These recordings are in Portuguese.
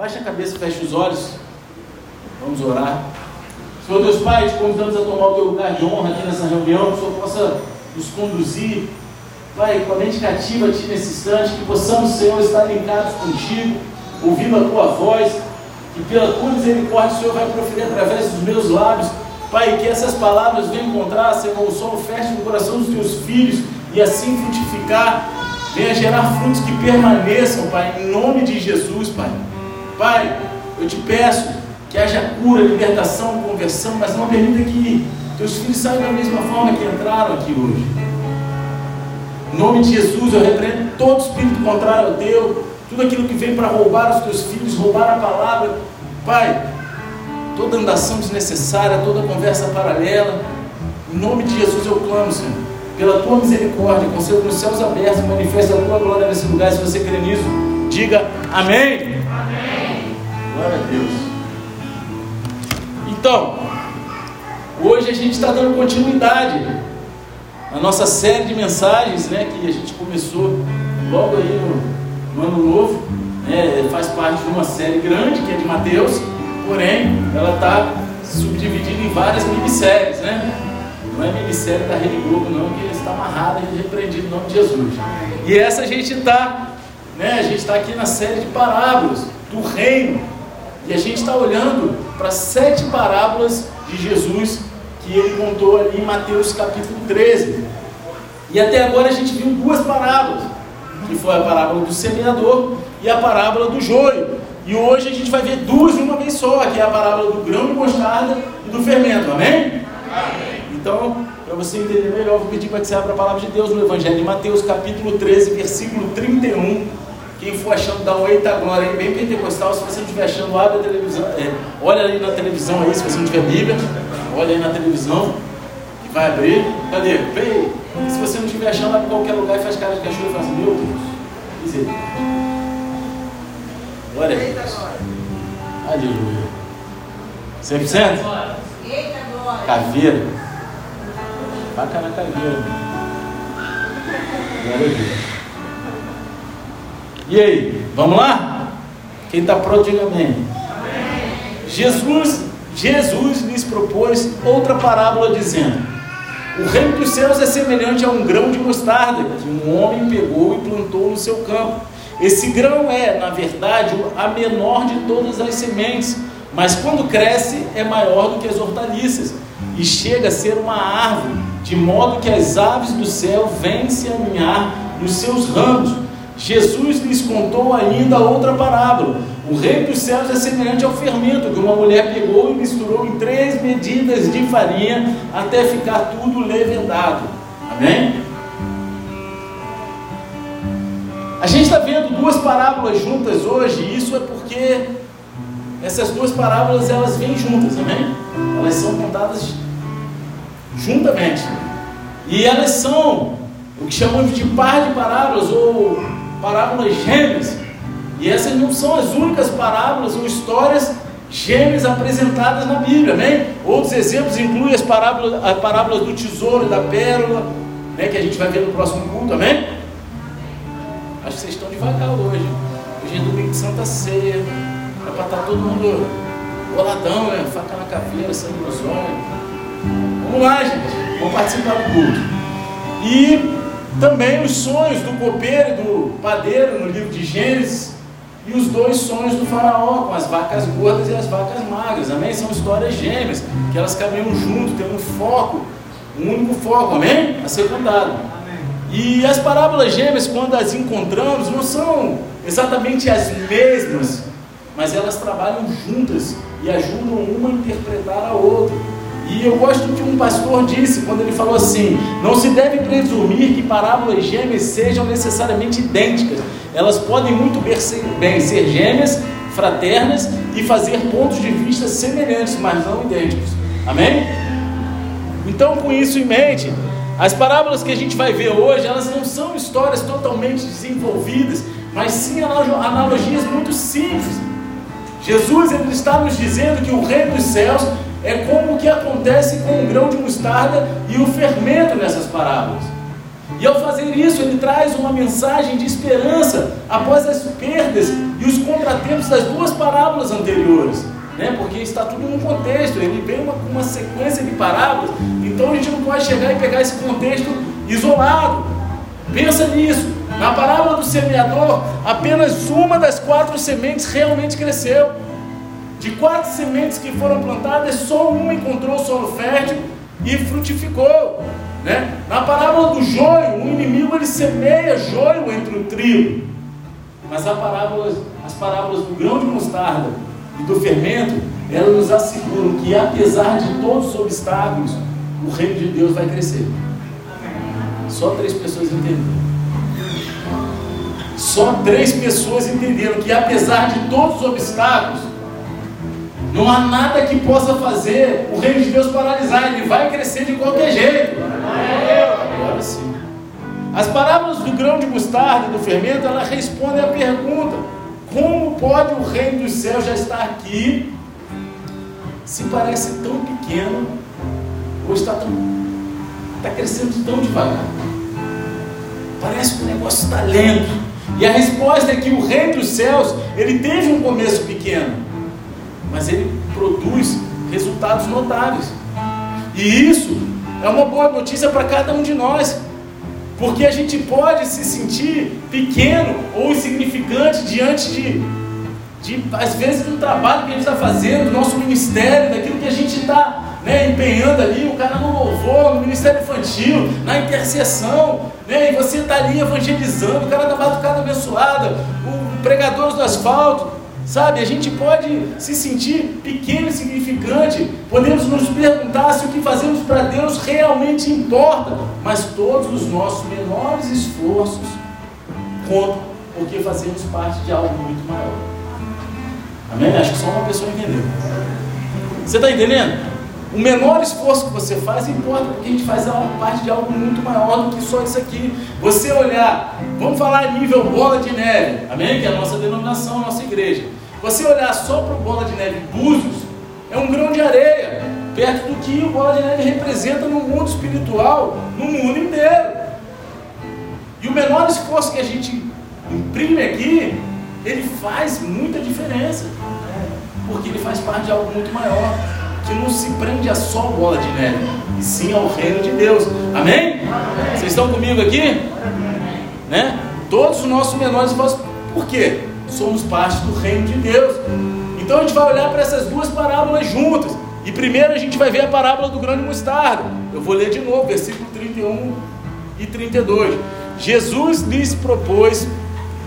Baixa a cabeça, fecha os olhos. Vamos orar. Senhor Deus Pai, te convidamos a tomar o teu lugar de honra aqui nessa reunião, que o Senhor possa nos conduzir, Pai, com a mente cativa a Ti nesse instante, que possamos, Senhor, estar ligados contigo, ouvindo a Tua voz, que pela Tua misericórdia o Senhor vai proferir através dos meus lábios, Pai, que essas palavras venham encontrar, Senhor, o solo fértil no coração dos Teus filhos e assim frutificar, venha gerar frutos que permaneçam, Pai, em nome de Jesus, Pai. Pai, eu te peço que haja cura, libertação, conversão, mas não permita que teus filhos saiam da mesma forma que entraram aqui hoje. Em nome de Jesus, eu repreendo todo espírito contrário ao teu, tudo aquilo que vem para roubar os teus filhos, roubar a palavra. Pai, toda andação desnecessária, toda conversa paralela, em nome de Jesus eu clamo, Senhor, pela tua misericórdia, conceda nos céus abertos, manifesta a tua glória nesse lugar. Se você crê nisso, diga amém. Amém. Glória a Deus. Então, hoje a gente está dando continuidade na nossa série de mensagens, né, que a gente começou logo aí no, no ano novo, né, faz parte de uma série grande que é de Mateus, porém ela está subdividida em várias minisséries, né? Não é minissérie da Rede Globo, não, que está amarrada e repreendido em nome de Jesus. E essa a gente está, né? A gente está aqui na série de parábolas do reino. E a gente está olhando para sete parábolas de Jesus que ele contou ali em Mateus capítulo 13. E até agora a gente viu duas parábolas, que foi a parábola do semeador e a parábola do joio. E hoje a gente vai ver duas de uma vez só, que é a parábola do grão de mostarda e do fermento, amém? Amém. Então, para você entender melhor, vou pedir para que você abra a palavra de Deus no Evangelho de Mateus, capítulo 13, versículo 31. Quem for achando, dá um eita glória aí, bem pentecostal. Se você não estiver achando, abre a televisão, é, olha aí na televisão aí, se você não tiver Bíblia, olha aí na televisão, que vai abrir. Cadê? Vem! E se você não estiver achando, abre qualquer lugar e faz cara de cachorro e assim, meu Deus, misericórdia. Glória a Deus. Aleluia. 100%? Caveira. Faca na caveira. Glória a Deus. E aí, vamos lá? Quem está pronto, diga amém. Jesus, Jesus lhes propôs outra parábola dizendo: O reino dos céus é semelhante a um grão de mostarda que um homem pegou e plantou no seu campo. Esse grão é, na verdade, a menor de todas as sementes, mas quando cresce é maior do que as hortaliças e chega a ser uma árvore, de modo que as aves do céu vêm se aninhar nos seus ramos. Jesus lhes contou ainda outra parábola. O reino dos céus é semelhante ao fermento que uma mulher pegou e misturou em três medidas de farinha até ficar tudo levedado. Amém? A gente está vendo duas parábolas juntas hoje, e isso é porque essas duas parábolas elas vêm juntas, amém? Elas são contadas juntamente. E elas são o que chamamos de par de parábolas ou parábolas gêmeas. E essas não são as únicas parábolas ou histórias gêmeas apresentadas na Bíblia, amém? Outros exemplos incluem as parábolas, as parábolas do tesouro e da pérola, né, que a gente vai ver no próximo culto, amém? Acho que vocês estão devagar hoje. Hoje é domingo de Santa Ceia. É para estar todo mundo boladão, né? Faca na caveira, sangue nos olhos. Vamos lá, gente. Vamos participar do culto. E também os sonhos do copeiro e do padeiro no livro de Gênesis. E os dois sonhos do faraó, com as vacas gordas e as vacas magras. Amém? São histórias gêmeas, que elas caminham junto, tem um foco, um único foco, amém? A contado. E as parábolas gêmeas, quando as encontramos, não são exatamente as mesmas, mas elas trabalham juntas e ajudam uma a interpretar a outra. E eu gosto do que um pastor disse quando ele falou assim: não se deve presumir que parábolas gêmeas sejam necessariamente idênticas. Elas podem muito bem ser gêmeas, fraternas e fazer pontos de vista semelhantes, mas não idênticos. Amém? Então, com isso em mente, as parábolas que a gente vai ver hoje, elas não são histórias totalmente desenvolvidas, mas sim analogias muito simples. Jesus ele está nos dizendo que o reino dos céus é como o que acontece com o grão de mostarda e o fermento nessas parábolas. E ao fazer isso, ele traz uma mensagem de esperança após as perdas e os contratempos das duas parábolas anteriores. Né? Porque está tudo num contexto, ele vem uma, uma sequência de parábolas, então a gente não pode chegar e pegar esse contexto isolado. Pensa nisso. Na parábola do semeador, apenas uma das quatro sementes realmente cresceu. De quatro sementes que foram plantadas, só uma encontrou solo fértil e frutificou. Né? Na parábola do joio, o inimigo ele semeia joio entre o trigo. Mas parábola, as parábolas do grão de mostarda e do fermento, elas nos asseguram que apesar de todos os obstáculos, o reino de Deus vai crescer. Só três pessoas entenderam. Só três pessoas entenderam que apesar de todos os obstáculos, não há nada que possa fazer o reino de Deus paralisar, ele vai crescer de qualquer jeito. Agora sim. As parábolas do grão de mostarda e do fermento, ela respondem à pergunta: como pode o reino dos céus já estar aqui se parece tão pequeno ou está tão está crescendo tão devagar? Parece que o negócio está lento. E a resposta é que o reino dos céus, ele teve um começo pequeno, mas ele produz resultados notáveis. E isso é uma boa notícia para cada um de nós. Porque a gente pode se sentir pequeno ou insignificante diante de, de às vezes, do trabalho que a gente está fazendo, do nosso ministério, daquilo que a gente está né, empenhando ali, o cara no louvor, no ministério infantil, na intercessão, né, e você está ali evangelizando, o cara da batucada abençoada, o pregador do asfalto, Sabe, a gente pode se sentir pequeno e significante, podemos nos perguntar se o que fazemos para Deus realmente importa, mas todos os nossos menores esforços contam porque fazemos parte de algo muito maior. Amém? Acho que só uma pessoa entendeu. Você está entendendo? O menor esforço que você faz importa, porque a gente faz parte de algo muito maior do que só isso aqui. Você olhar, vamos falar nível bola de neve, amém? Que é a nossa denominação, a nossa igreja. Você olhar só para o bola de neve Búzios, é um grão de areia, perto do que o bola de neve representa no mundo espiritual, no mundo inteiro. E o menor esforço que a gente imprime aqui, ele faz muita diferença, porque ele faz parte de algo muito maior que não se prende a só bola de neve, e sim ao reino de Deus. Amém? Amém. Vocês estão comigo aqui? Né? Todos os nossos menores esforços. Por quê? Somos parte do reino de Deus. Então a gente vai olhar para essas duas parábolas juntas. E primeiro a gente vai ver a parábola do grande mostarda. Eu vou ler de novo, versículo 31 e 32. Jesus lhes propôs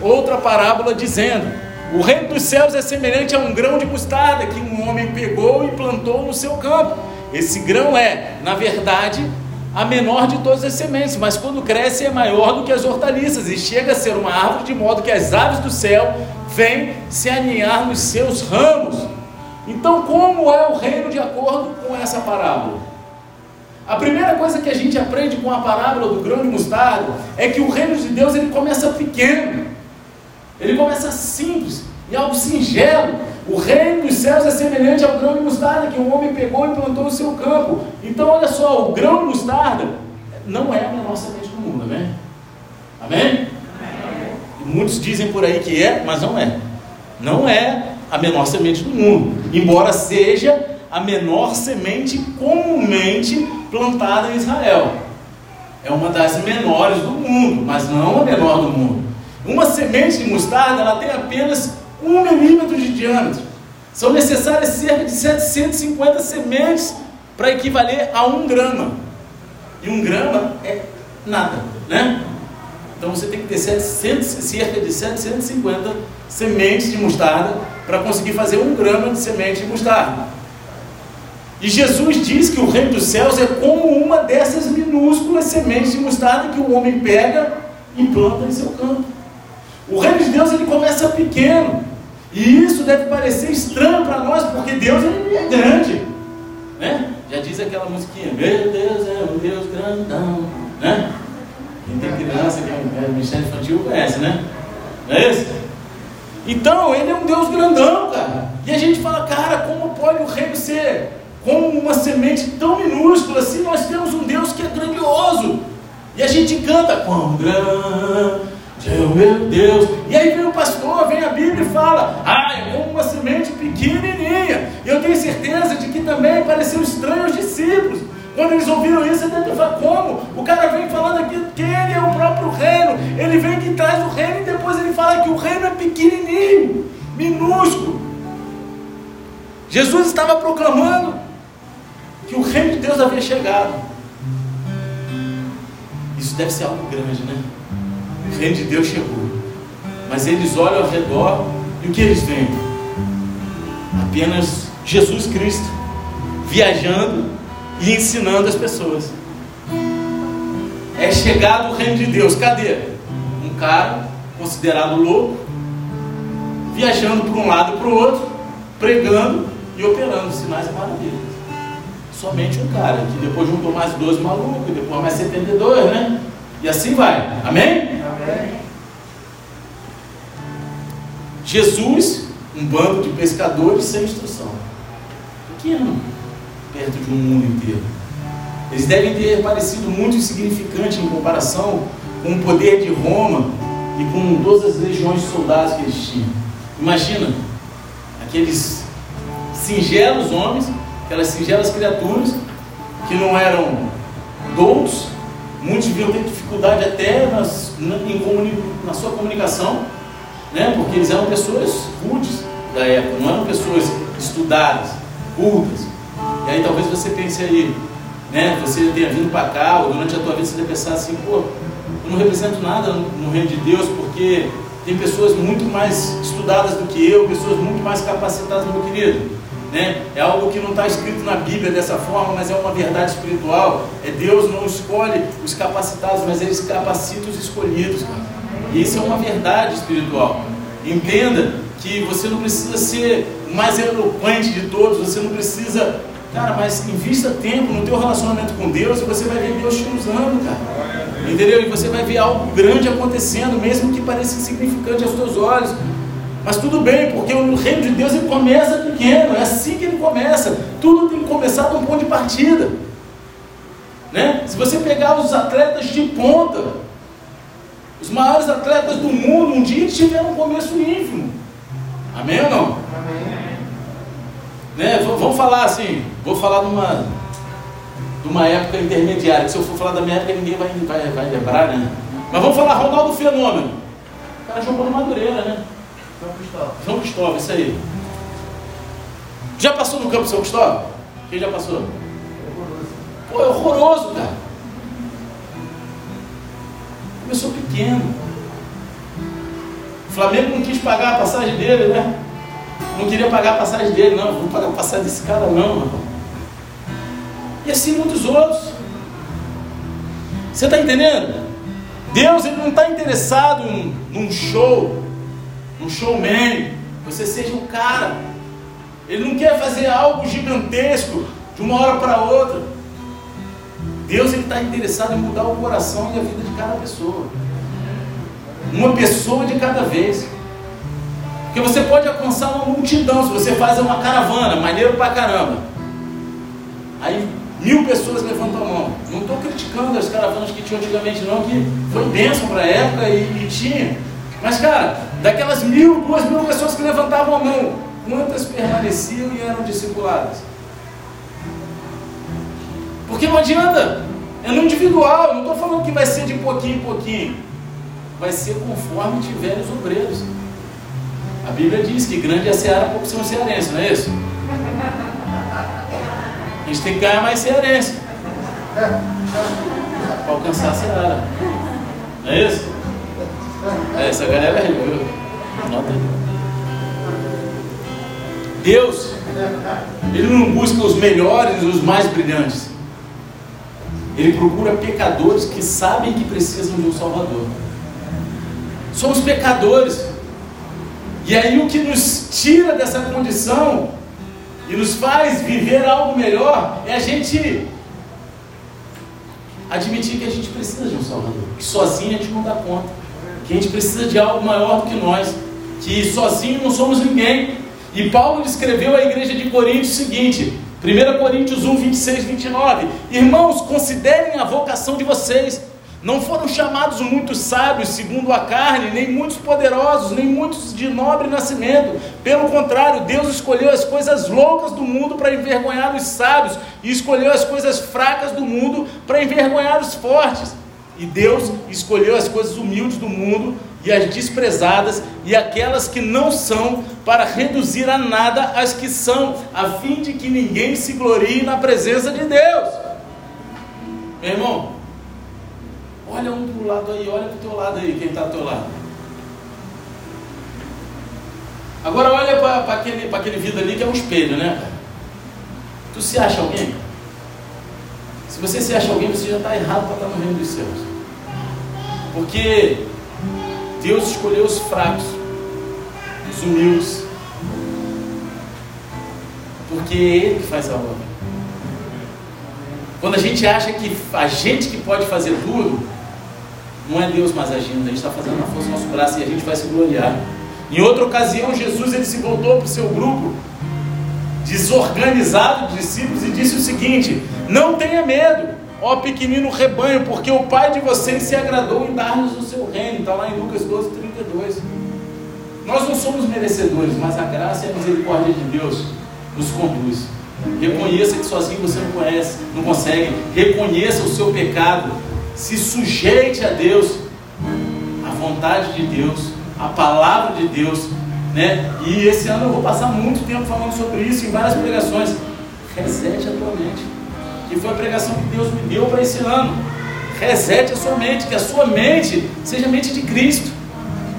outra parábola dizendo: o reino dos céus é semelhante a um grão de mostarda que um homem pegou e plantou no seu campo. Esse grão é, na verdade, a menor de todas as sementes, mas quando cresce é maior do que as hortaliças e chega a ser uma árvore de modo que as aves do céu vêm se aninhar nos seus ramos. Então, como é o reino de acordo com essa parábola? A primeira coisa que a gente aprende com a parábola do grão de mostarda é que o reino de Deus ele começa pequeno. Ele começa simples, em algo singelo. O reino dos céus é semelhante ao grão de mostarda que um homem pegou e plantou no seu campo. Então, olha só, o grão de mostarda não é a menor semente do mundo, amém? Amém? amém? Muitos dizem por aí que é, mas não é. Não é a menor semente do mundo, embora seja a menor semente comumente plantada em Israel. É uma das menores do mundo, mas não a menor do mundo. Uma semente de mostarda ela tem apenas um milímetro de diâmetro. São necessárias cerca de 750 sementes para equivaler a um grama. E um grama é nada, né? Então você tem que ter 700, cerca de 750 sementes de mostarda para conseguir fazer um grama de semente de mostarda. E Jesus diz que o reino dos céus é como uma dessas minúsculas sementes de mostarda que o homem pega e planta em seu campo. O reino de Deus ele começa pequeno. E isso deve parecer estranho para nós, porque Deus é grande. Né? Já diz aquela musiquinha, meu Deus é um Deus grandão. Né? Quem tem criança, que é Ministério Infantil conhece, né? Não é isso? Então, ele é um Deus grandão, cara. E a gente fala, cara, como pode o reino ser como uma semente tão minúscula assim? Nós temos um Deus que é grandioso. E a gente canta, quão grande meu Deus. E aí vem o pastor, vem a Bíblia e fala, ah, é como uma semente pequenininha. E eu tenho certeza de que também pareceu estranho aos discípulos. Quando eles ouviram isso, eles falar, como? O cara vem falando aqui que ele é o próprio reino. Ele vem que traz o reino e depois ele fala que o reino é pequenininho, minúsculo. Jesus estava proclamando que o reino de Deus havia chegado. Isso deve ser algo grande, né? O reino de Deus chegou. Mas eles olham ao redor e o que eles veem? Apenas Jesus Cristo viajando e ensinando as pessoas. É chegado o reino de Deus. Cadê? Um cara considerado louco, viajando para um lado e para o outro, pregando e operando sinais e maravilhas. Somente um cara, que depois juntou mais 12 malucos, depois mais 72, né? E assim vai. Amém? Jesus, um bando de pescadores sem instrução. Pequeno, perto de um mundo inteiro. Eles devem ter parecido muito insignificante em comparação com o poder de Roma e com todas as legiões de soldados que eles tinham. Imagina aqueles singelos homens, aquelas singelas criaturas que não eram doutos, muitos deviam ter dificuldade até nas, na, em, na sua comunicação, né? porque eles eram pessoas rudes da época, não eram pessoas estudadas, cultas. E aí talvez você pense aí, né? Você tenha vindo para cá, ou durante a tua vida você deve pensar assim, pô, eu não represento nada no reino de Deus, porque tem pessoas muito mais estudadas do que eu, pessoas muito mais capacitadas, meu querido. Né? É algo que não está escrito na Bíblia dessa forma, mas é uma verdade espiritual. É Deus não escolhe os capacitados, mas Ele capacita os escolhidos. E isso é uma verdade espiritual. Entenda que você não precisa ser o mais eloquente de todos, você não precisa Cara, mas invista tempo no teu relacionamento com Deus e você vai ver Deus te usando, cara. Entendeu? E você vai ver algo grande acontecendo, mesmo que pareça insignificante aos teus olhos. Mas tudo bem, porque o reino de Deus ele começa pequeno, é assim que ele começa. Tudo tem que começar de um ponto de partida. Né? Se você pegar os atletas de ponta, os maiores atletas do mundo, um dia tiveram um começo ínfimo. Amém ou não? Amém. Né? Vamos falar assim, vou falar numa, numa época intermediária, se eu for falar da minha época ninguém vai, vai, vai lembrar, né? Mas vamos falar Ronaldo Fenômeno. O cara jogou no Madureira, né? São Cristóvão. São Cristóvão, isso aí. Já passou no campo São Cristóvão? Quem já passou? Pô, é horroroso, cara. Começou pequeno. O Flamengo não quis pagar a passagem dele, né? Não queria pagar a passagem dele, não. Vou pagar a passagem desse cara, não, irmão. E assim muitos outros. Você está entendendo? Deus ele não está interessado num, num show, num showman. Você seja um cara. Ele não quer fazer algo gigantesco de uma hora para outra. Deus está interessado em mudar o coração e a vida de cada pessoa. Uma pessoa de cada vez. Porque você pode alcançar uma multidão se você faz uma caravana, maneiro pra caramba. Aí mil pessoas levantam a mão. Não estou criticando as caravanas que tinham antigamente, não, que foi bênção para a época e, e, tinha. Mas, cara, daquelas mil, duas mil pessoas que levantavam a mão, quantas permaneciam e eram discipuladas? Porque não adianta, é no individual, não estou falando que vai ser de pouquinho em pouquinho, vai ser conforme tiverem os obreiros. A Bíblia diz que grande é a seara, pouco são cearenses, não é isso? A gente tem que ganhar mais cearense para alcançar a seara. Não é isso? É, essa galera é aí. Deus, Ele não busca os melhores, os mais brilhantes. Ele procura pecadores que sabem que precisam de um Salvador. Somos pecadores. E aí o que nos tira dessa condição e nos faz viver algo melhor é a gente admitir que a gente precisa de um Salvador, que sozinho a gente não dá conta, que a gente precisa de algo maior do que nós, que sozinho não somos ninguém. E Paulo escreveu à igreja de Coríntios o seguinte: 1 Coríntios 1, 26, 29. Irmãos, considerem a vocação de vocês. Não foram chamados muitos sábios segundo a carne, nem muitos poderosos, nem muitos de nobre nascimento. Pelo contrário, Deus escolheu as coisas loucas do mundo para envergonhar os sábios, e escolheu as coisas fracas do mundo para envergonhar os fortes. E Deus escolheu as coisas humildes do mundo e as desprezadas e aquelas que não são, para reduzir a nada as que são, a fim de que ninguém se glorie na presença de Deus. Meu irmão, olha um para o lado aí, olha para o teu lado aí, quem está ao teu lado. Agora olha para aquele, aquele vidro ali que é um espelho, né? Tu se acha alguém? Se você se acha alguém, você já está errado para estar no reino dos céus. Porque Deus escolheu os fracos, os humildes. Porque é Ele que faz a obra. Quando a gente acha que a gente que pode fazer tudo, não é Deus mais agindo, a gente está fazendo na força do nosso braço e a gente vai se gloriar. Em outra ocasião, Jesus ele se voltou para o seu grupo desorganizado de discípulos e disse o seguinte: Não tenha medo, ó pequenino rebanho, porque o Pai de vocês se agradou em dar-nos o seu reino. Está lá em Lucas 12, 32. Nós não somos merecedores, mas a graça e a misericórdia de Deus nos conduz. Reconheça que sozinho você não conhece, não consegue. Reconheça o seu pecado. Se sujeite a Deus, a vontade de Deus, a palavra de Deus, né? E esse ano eu vou passar muito tempo falando sobre isso em várias pregações. Resete a tua mente que foi a pregação que Deus me deu para esse ano. Resete a sua mente, que a sua mente seja a mente de Cristo.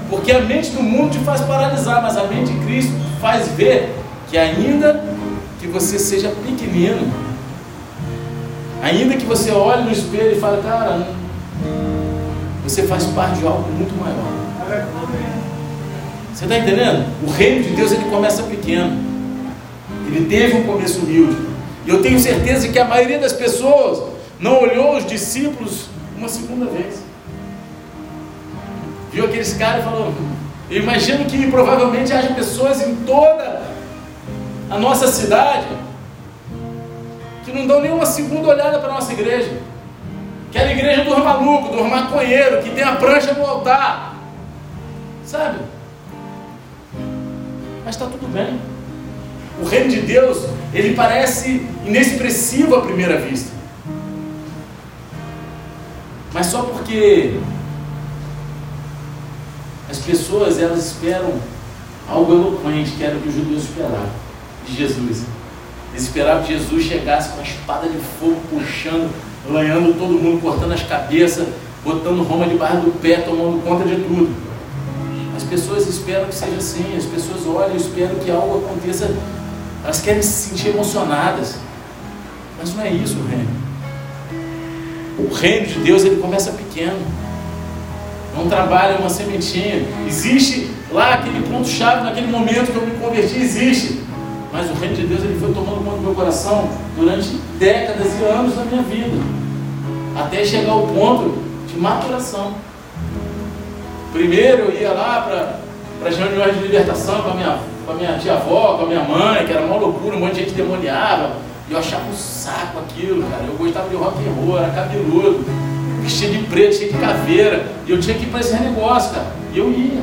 Porque a mente do mundo te faz paralisar, mas a mente de Cristo faz ver que ainda que você seja pequenino, ainda que você olhe no espelho e fale, cara, você faz parte de algo muito maior. Você está entendendo? O reino de Deus ele começa pequeno. Ele teve um começo humilde. E eu tenho certeza que a maioria das pessoas não olhou os discípulos uma segunda vez. Viu aqueles caras e falou: Eu imagino que provavelmente haja pessoas em toda a nossa cidade que não dão nenhuma segunda olhada para a nossa igreja. Quer a igreja dos malucos, dos maconheiros, que tem a prancha no altar. Sabe? Mas está tudo bem. O reino de Deus, ele parece inexpressivo à primeira vista. Mas só porque as pessoas elas esperam algo eloquente, que era o que os judeus esperavam de Jesus. Eles esperavam que Jesus chegasse com a espada de fogo, puxando, lanhando todo mundo, cortando as cabeças, botando Roma debaixo do pé, tomando conta de tudo. As pessoas esperam que seja assim, as pessoas olham e esperam que algo aconteça elas querem se sentir emocionadas. Mas não é isso o reino. O reino de Deus ele começa pequeno. Não trabalha uma sementinha. Existe lá aquele ponto-chave naquele momento que eu me converti, existe. Mas o reino de Deus ele foi tomando conta do meu coração durante décadas e anos da minha vida. Até chegar ao ponto de maturação. Primeiro eu ia lá para as reuniões de libertação com a minha com a minha tia-avó, com a minha mãe, que era uma loucura, um monte de gente demoniava. E eu achava um saco aquilo, cara. Eu gostava de rock and roll, era cabeludo, vestido de preto, cheio de caveira. E eu tinha que ir para esse negócio, cara. E eu ia.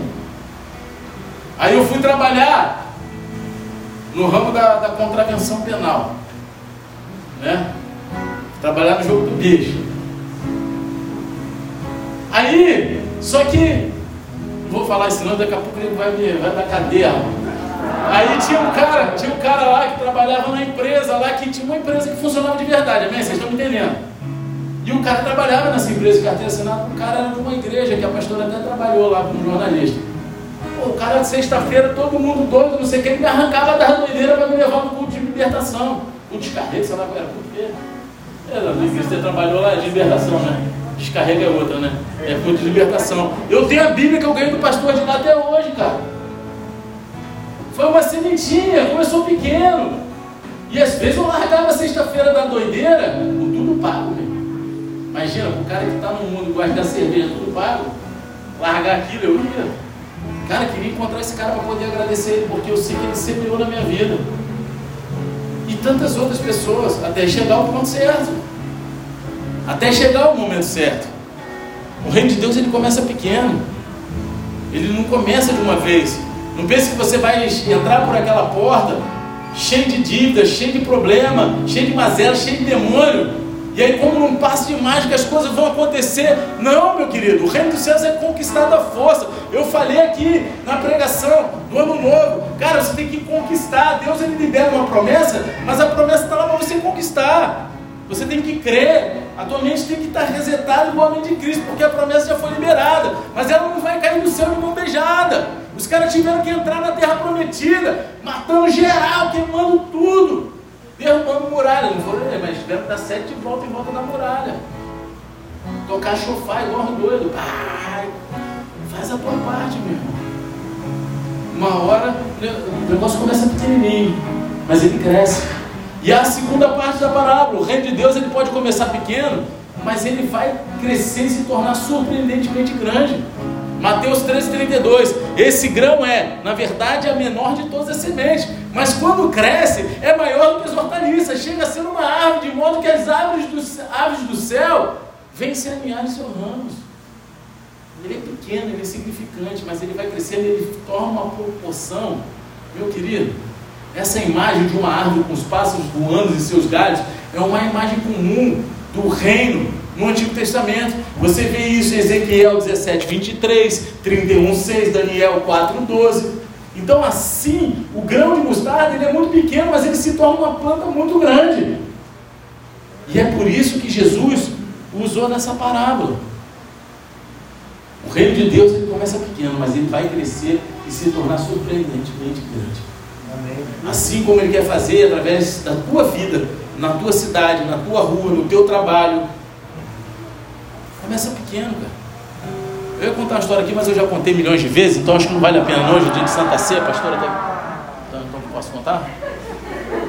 Aí eu fui trabalhar no ramo da, da contravenção penal. Né? Trabalhar no jogo do bicho. Aí, só que, vou falar isso não, daqui a pouco ele vai, vai dar cadeia. Aí tinha um cara, tinha um cara lá que trabalhava na empresa lá, que tinha uma empresa que funcionava de verdade, amém? Vocês estão me entendendo? E o cara trabalhava nessa empresa de carteira assinada, o cara era de uma igreja, que a pastora até trabalhou lá como jornalista. Pô, o cara, sexta-feira, todo mundo doido, não sei o que, ele me arrancava da doideira para me levar no culto de libertação. Culto de carrega, sei lá era, culto que é, na você trabalhou lá de libertação, né? Descarrega é outra, né? É culto de libertação. Eu tenho a Bíblia que eu ganhei do pastor de lá até hoje, cara. Foi uma sementinha, começou pequeno. E às vezes eu largava sexta-feira da doideira, com tudo pago, meu. Imagina, o cara que está no mundo gosta da cerveja, tudo pago, largar aquilo, eu ia. Cara, queria encontrar esse cara para poder agradecer ele, porque eu sei que ele semeou na minha vida. E tantas outras pessoas, até chegar ao ponto certo. Até chegar ao momento certo. O reino de Deus ele começa pequeno. Ele não começa de uma vez. Não pense que você vai entrar por aquela porta cheio de dívidas, cheio de problema, cheio de mazela, cheio de demônio. E aí, como num passo de mágica, as coisas vão acontecer. Não, meu querido, o reino dos céus é conquistado à força. Eu falei aqui na pregação do ano novo, cara, você tem que conquistar. Deus ele libera uma promessa, mas a promessa está lá para você conquistar. Você tem que crer. A tua mente tem que estar resetada igualmente de Cristo, porque a promessa já foi liberada. Mas ela não vai cair no céu de mão beijada. Os caras tiveram que entrar na terra prometida, matando geral, queimando tudo derrubando muralha. Não foram, mas tiveram que dar sete voltas em volta da muralha. Tocar chofar igual um doido. Pai, faz a tua parte, meu irmão. Uma hora o negócio começa pequenininho, mas ele cresce. E a segunda parte da parábola, o reino de Deus ele pode começar pequeno, mas ele vai crescer e se tornar surpreendentemente grande. Mateus 13,32. Esse grão é, na verdade, a menor de todas as sementes, mas quando cresce, é maior do que as hortaliças, chega a ser uma árvore, de modo que as árvores do, aves do céu vêm se alinhar em seus ramos. Ele é pequeno, ele é insignificante, mas ele vai crescendo, ele torna uma proporção. Meu querido, essa imagem de uma árvore com os pássaros voando em seus galhos é uma imagem comum do reino no Antigo Testamento. Você vê isso em Ezequiel 17, 23, 31, 6, Daniel 4, 12. Então, assim, o grão de mostarda ele é muito pequeno, mas ele se torna uma planta muito grande. E é por isso que Jesus usou nessa parábola. O reino de Deus ele começa pequeno, mas ele vai crescer e se tornar surpreendentemente grande. Assim como ele quer fazer através da tua vida, na tua cidade, na tua rua, no teu trabalho, Começa pequeno, cara. Eu ia contar uma história aqui, mas eu já contei milhões de vezes, então acho que não vale a pena hoje, dia de Santa Ceia, pastora até. Então, então posso contar?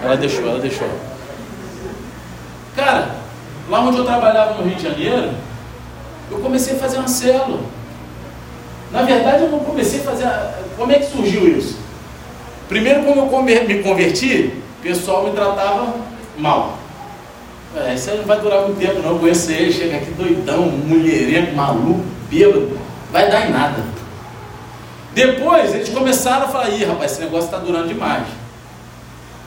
Ela deixou, ela deixou. Cara, lá onde eu trabalhava no Rio de Janeiro, eu comecei a fazer uma célula. Na verdade, eu não comecei a fazer. Como é que surgiu isso? Primeiro, quando eu me converti, o pessoal me tratava mal. É, isso aí não vai durar muito tempo não, conheço ele, chega aqui doidão, mulherengo, maluco, bêbado, vai dar em nada. Depois eles começaram a falar, ih rapaz, esse negócio está durando demais.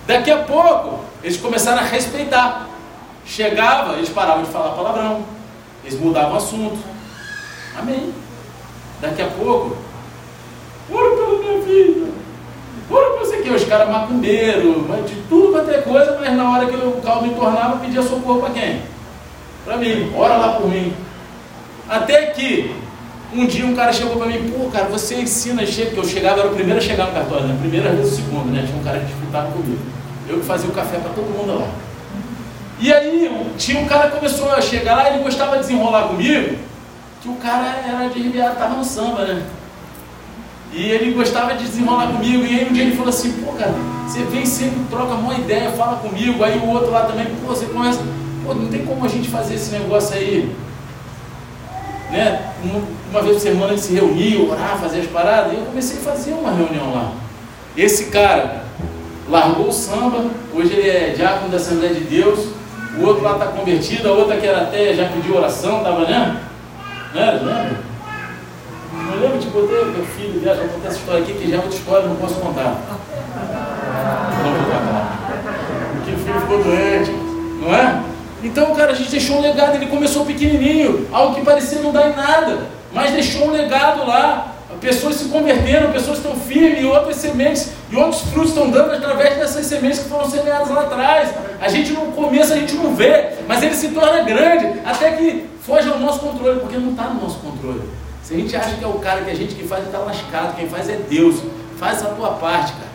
Daqui a pouco, eles começaram a respeitar. Chegava, eles paravam de falar palavrão, eles mudavam o assunto. Amém. Daqui a pouco, ora pela minha vida, ora você que os caras macumbeiros, de tudo quanto é coisa, mas na hora que o caldo entornava, pedia socorro para quem? Para mim, ora lá por mim. Até que um dia um cara chegou para mim, pô, cara, você ensina chega, porque eu chegava, era o primeiro a chegar no cartório, né? Primeira vez o segundo, né? Tinha um cara que disputava comigo. Eu que fazia o café para todo mundo lá. E aí, tinha um cara que começou a chegar lá, ele gostava de desenrolar comigo, que o cara era de Ribeirão, estava no samba, né? E ele gostava de desenrolar comigo. E aí um dia ele falou assim: pô, cara, você vem sempre, troca uma ideia, fala comigo. Aí o outro lá também, pô, você conhece. Pô, não tem como a gente fazer esse negócio aí. Né? Uma vez por semana gente se reunia, orar, fazer as paradas. E eu comecei a fazer uma reunião lá. Esse cara largou o samba, hoje ele é diácono da Assembleia de Deus. O outro lá está convertido, a outra que era até já pediu oração, estava, né? Não era? Eu lembro de poder, meu filho já contei essa história aqui, que já é outra história, não posso contar. Não vou contar. Porque o filho ficou doente, não é? Então, cara, a gente deixou um legado, ele começou pequenininho, algo que parecia não dar em nada, mas deixou um legado lá. Pessoas se converteram, pessoas estão firmes, e outras sementes, e outros frutos estão dando através dessas sementes que foram semeadas lá atrás. A gente no começo a gente não vê, mas ele se torna grande, até que foge ao nosso controle, porque não está no nosso controle. Se a gente acha que é o cara que a gente que faz está lascado, quem faz é Deus. Faz a tua parte, cara.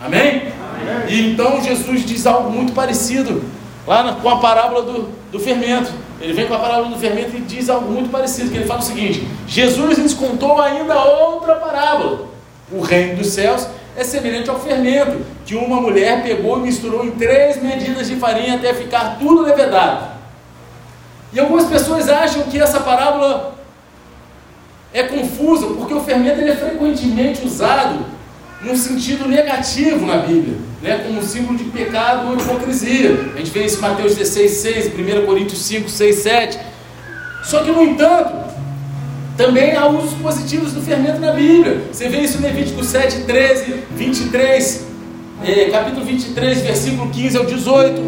Amém? Amém? E então Jesus diz algo muito parecido lá na, com a parábola do, do fermento. Ele vem com a parábola do fermento e diz algo muito parecido, que ele fala o seguinte: Jesus nos contou ainda outra parábola. O reino dos céus é semelhante ao fermento, que uma mulher pegou e misturou em três medidas de farinha até ficar tudo levedado. E algumas pessoas acham que essa parábola é confusa porque o fermento ele é frequentemente usado num sentido negativo na Bíblia, né? como um símbolo de pecado ou hipocrisia. A gente vê isso em Mateus 16, 6, 1 Coríntios 5, 6, 7. Só que, no entanto, Também há usos positivos do fermento na Bíblia. Você vê isso em Levítico 7, 13, 23, eh, capítulo 23, versículo 15 ao 18.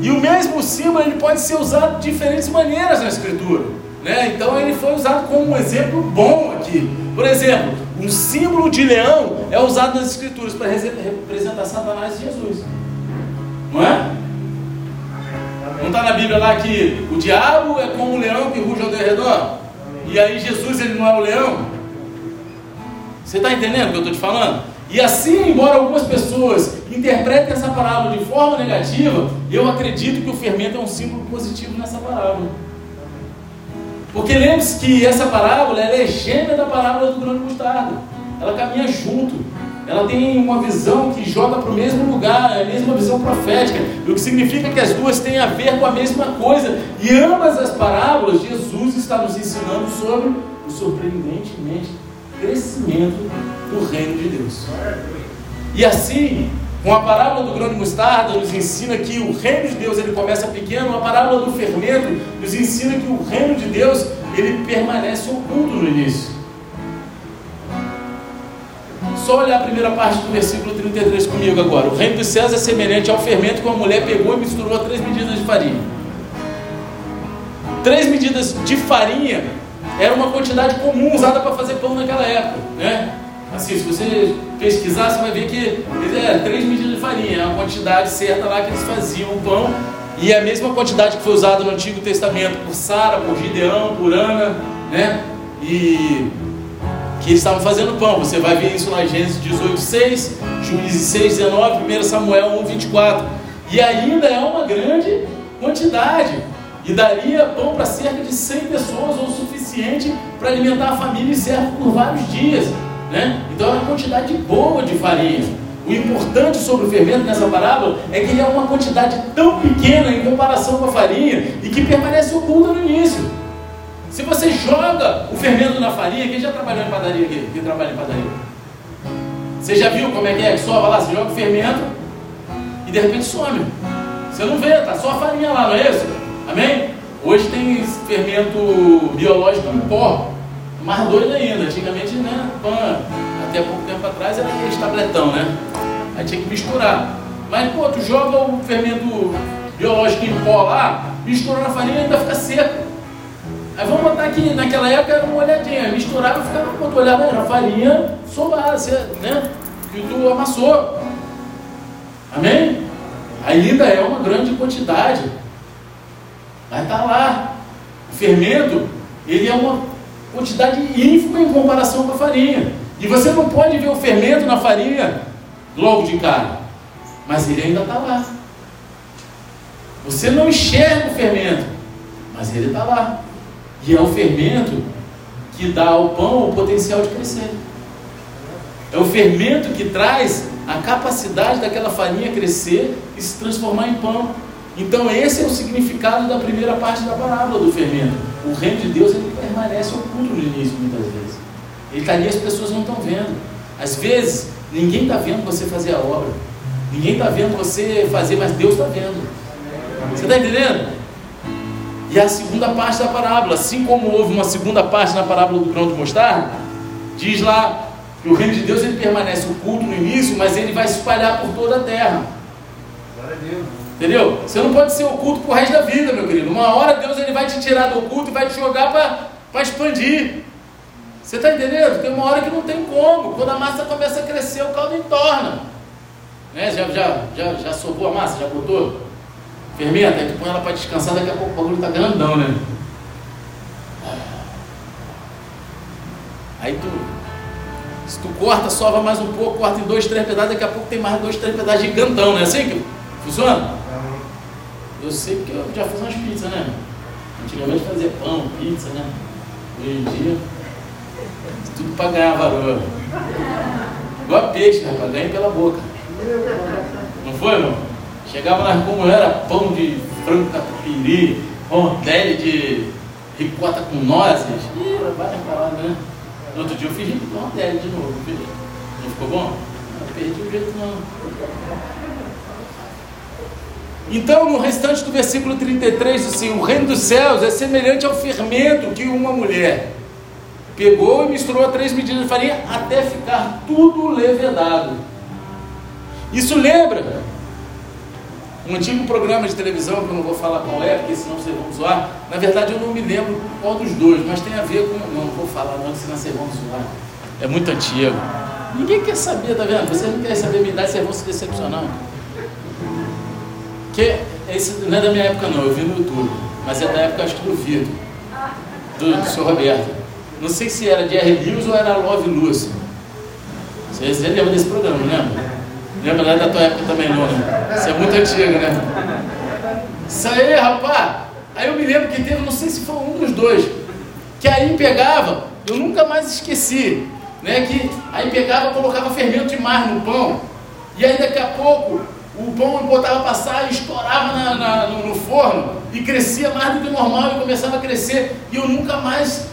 E o mesmo símbolo ele pode ser usado de diferentes maneiras na Escritura. Né? Então ele foi usado como um exemplo bom aqui. Por exemplo, um símbolo de leão é usado nas Escrituras para representar Satanás e Jesus. Não é? Não está na Bíblia lá que o diabo é como um leão que ruge ao redor? E aí Jesus ele não é o leão? Você está entendendo o que eu estou te falando? E assim, embora algumas pessoas interpretem essa parábola de forma negativa, eu acredito que o fermento é um símbolo positivo nessa parábola. Porque lembre-se que essa parábola é gêmea da parábola do grande mostarda. Ela caminha junto. Ela tem uma visão que joga para o mesmo lugar, é a mesma visão profética, o que significa que as duas têm a ver com a mesma coisa. E ambas as parábolas, Jesus está nos ensinando sobre o surpreendentemente crescimento do reino de Deus. E assim, com a parábola do grão de mostarda, nos ensina que o reino de Deus ele começa pequeno, a parábola do fermento nos ensina que o reino de Deus ele permanece oculto no início. Só olhar a primeira parte do versículo 33 comigo agora. O reino dos céus é semelhante ao fermento que uma mulher pegou e misturou três medidas de farinha. Três medidas de farinha era uma quantidade comum usada para fazer pão naquela época. Né? Assim, se você pesquisar, você vai ver que é, três medidas de farinha, é a quantidade certa lá que eles faziam o pão. E é a mesma quantidade que foi usada no Antigo Testamento por Sara, por Gideão, por Ana, né? E que eles estavam fazendo pão. Você vai ver isso em Gênesis 18, 6, Juízes 6, 19, 1 Samuel 1, 24. E ainda é uma grande quantidade. E daria pão para cerca de 100 pessoas, ou o suficiente para alimentar a família e serve por vários dias. Né? Então é uma quantidade boa de farinha. O importante sobre o fermento nessa parábola é que ele é uma quantidade tão pequena em comparação com a farinha e que permanece oculta no início. Se você joga o fermento na farinha, quem já trabalhou em padaria aqui? Quem trabalha em padaria? Você já viu como é que é? Que sova lá, você joga o fermento e de repente some. Você não vê, tá só a farinha lá, não é isso? Amém? Hoje tem fermento biológico em pó. Mais doido ainda. Antigamente, né? Pan, até pouco tempo atrás era aquele tabletão, né? Aí tinha que misturar. Mas, pô, tu joga o fermento biológico em pó lá, mistura na farinha e ainda fica seco. Aí vamos botar aqui, naquela época era uma olhadinha, misturava e ficava, quando olhava, era farinha solada, né? Que tu amassou. Amém? Ainda é uma grande quantidade. Mas está lá. O fermento, ele é uma quantidade ínfima em comparação com a farinha. E você não pode ver o fermento na farinha logo de cara. Mas ele ainda está lá. Você não enxerga o fermento, mas ele está lá. E é o fermento que dá ao pão o potencial de crescer. É o fermento que traz a capacidade daquela farinha crescer e se transformar em pão. Então esse é o significado da primeira parte da parábola do fermento. O reino de Deus ele permanece oculto no início muitas vezes. Ele está ali as pessoas não estão vendo. Às vezes ninguém está vendo você fazer a obra. Ninguém está vendo você fazer, mas Deus está vendo. Você está entendendo? E a segunda parte da parábola, assim como houve uma segunda parte na parábola do grão de mostarda, diz lá que o reino de Deus ele permanece oculto no início, mas ele vai se espalhar por toda a terra. Glória a Deus. Entendeu? Você não pode ser oculto por resto da vida, meu querido. Uma hora Deus ele vai te tirar do oculto e vai te jogar para expandir. Você está entendendo? Tem uma hora que não tem como. Quando a massa começa a crescer, o caldo entorna. Né? Já, já, já, já sovou a massa? Já botou? Fermenta, aí tu põe ela para descansar, daqui a pouco o bagulho está grandão, né? Aí tu, se tu corta, sova mais um pouco, corta em dois, três pedaços, daqui a pouco tem mais dois, três pedaços gigantão, não é assim que funciona? Eu sei porque eu já fiz umas pizzas, né? Antigamente fazia pão, pizza, né? Hoje em dia, tudo para ganhar valor. Igual peixe, né? Para ganhar pela boca. Não foi, irmão? Chegava nas como era pão de frango catupiry, rondelli de ricota com nozes. Ih, vai falar, né? No outro dia eu fiz rondelli de novo. Não ficou bom? Não perdi o jeito não. Então, no restante do versículo 33, assim, o reino dos céus é semelhante ao fermento que uma mulher. pegou e misturou três medidas de farinha até ficar tudo levedado. Isso lembra um antigo programa de televisão, que eu não vou falar qual é, porque senão vocês vão zoar. Na verdade, eu não me lembro qual dos dois, mas tem a ver com. Não, não vou falar, não, senão vocês vão zoar. É muito antigo. Ninguém quer saber, tá vendo? Vocês não querem saber a minha idade, vocês vão se decepcionar. Que esse não é da minha época, não, eu vi no YouTube, mas é da época, acho que do Vitor, do, do senhor Roberto. Não sei se era Jerry Lewis ou era Love Lucy. Vocês lembram desse programa, não lembra? Lembra lá da tua época também não, né? Isso é muito antigo, né? Isso aí, rapaz. Aí eu me lembro que teve, não sei se foi um dos dois, que aí pegava, eu nunca mais esqueci, né? Que aí pegava, colocava fermento de mar no pão, e aí daqui a pouco o pão botava passar e estourava na, na, no, no, forno e crescia mais do que normal e começava a crescer. E eu nunca mais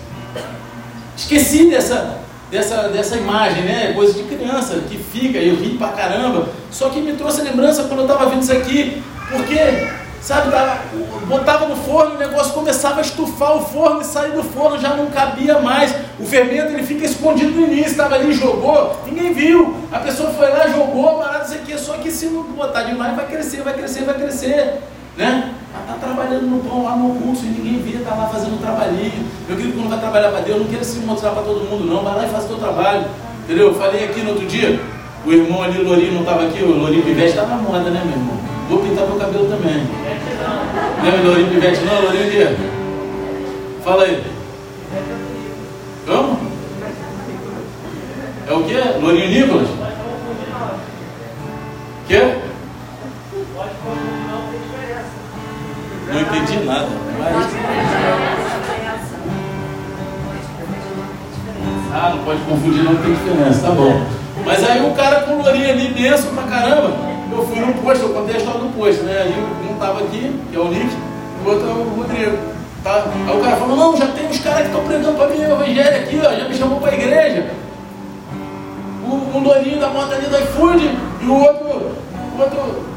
esqueci dessa, dessa, dessa imagem, né? Coisa de criança que fica, eu ri pra caramba. Só que me trouxe lembrança quando eu estava vendo isso aqui, porque, sabe, tava, botava no forno, o negócio começava a estufar o forno e sair do forno já não cabia mais. O fermento ele fica escondido no início, estava ali, jogou, ninguém viu. A pessoa foi lá, jogou, parado isso aqui, só que se não botar demais, vai crescer, vai crescer, vai crescer. Né? Está trabalhando no pão lá no curso e ninguém vê, está lá fazendo um trabalhinho. Meu querido, quando vai trabalhar para Deus, não quero se mostrar para todo mundo, não. Vai lá e faz o teu trabalho. Entendeu? Eu falei aqui no outro dia, o irmão ali, o Lourinho, não estava aqui, o Lourinho Pivete está na moda, né, meu irmão? Vou pintar meu cabelo também. Lembra do Lourinho Pivete? Não, Lourinho. Fala aí. Como? É o quê? Lourinho Nicolas? Quê? Não entendi nada. Mas... Ah, não pode confundir, não tem diferença, tá bom. Mas aí o cara com lourinho ali, benção pra caramba. Eu fui no posto, eu contei a história do posto, né? Aí um tava aqui, que é o Nick, o outro é o Rodrigo. Tá? Aí o cara falou, não, já tem uns caras que estão pregando para mim o evangelho aqui, ó, já me chamou para a igreja. Um, um doirinho da moto ali do iFood e o outro. O outro.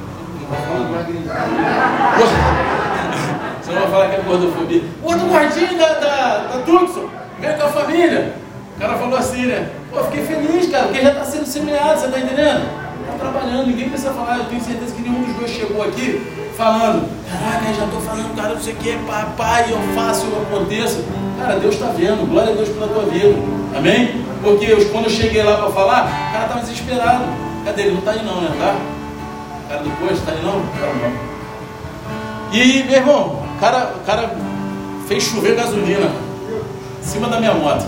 Você não vai falar que é gordofobia. O outro gordinho da, da, da Tucson, veio com a família. O cara falou assim, né? Pô, fiquei feliz, cara, porque já está sendo semeado, você está entendendo? Trabalhando, ninguém precisa falar. Eu tenho certeza que nenhum dos dois chegou aqui falando: Caraca, já estou falando, cara, não sei o que, papai, eu faço, eu aconteço. Cara, Deus está vendo, glória a Deus pela tua vida. Amém? Porque eu, quando eu cheguei lá para falar, o cara estava desesperado. Cadê ele? Não está aí não, né? Tá? O cara do está aí não? Tá não. E, meu irmão, o cara, o cara fez chover gasolina em cima da minha moto.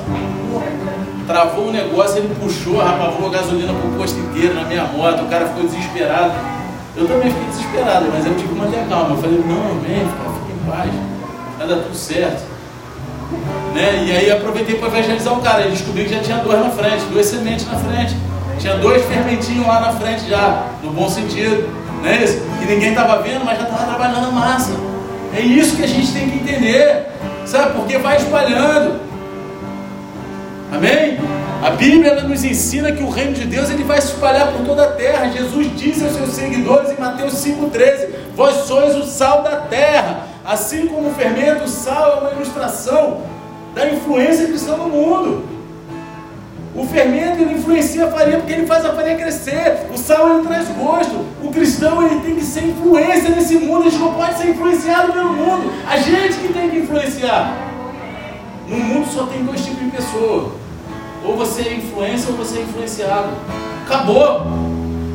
Travou o negócio, ele puxou, rapavou gasolina pro posto inteiro na minha moto. O cara ficou desesperado. Eu também fiquei desesperado, mas eu tive que manter a calma. Eu falei, não, vem, fica, fica em paz, vai dar tudo certo. Né? E aí aproveitei para evangelizar o cara. Ele descobriu que já tinha dois na frente, duas sementes na frente. Tinha dois fermentinhos lá na frente já, no bom sentido. Não é isso? Que ninguém estava vendo, mas já estava trabalhando massa. É isso que a gente tem que entender. Sabe? Porque vai espalhando. Amém? A Bíblia nos ensina que o reino de Deus ele vai se espalhar por toda a terra. Jesus disse aos seus seguidores em Mateus 5,13: Vós sois o sal da terra. Assim como o fermento, o sal é uma ilustração da influência cristã no mundo. O fermento ele influencia a farinha porque ele faz a farinha crescer. O sal ele traz gosto. O cristão ele tem que ser influência nesse mundo. A gente não pode ser influenciado pelo mundo. A gente que tem que influenciar. No mundo só tem dois tipos de pessoa. Ou você é influência ou você é influenciado. Acabou.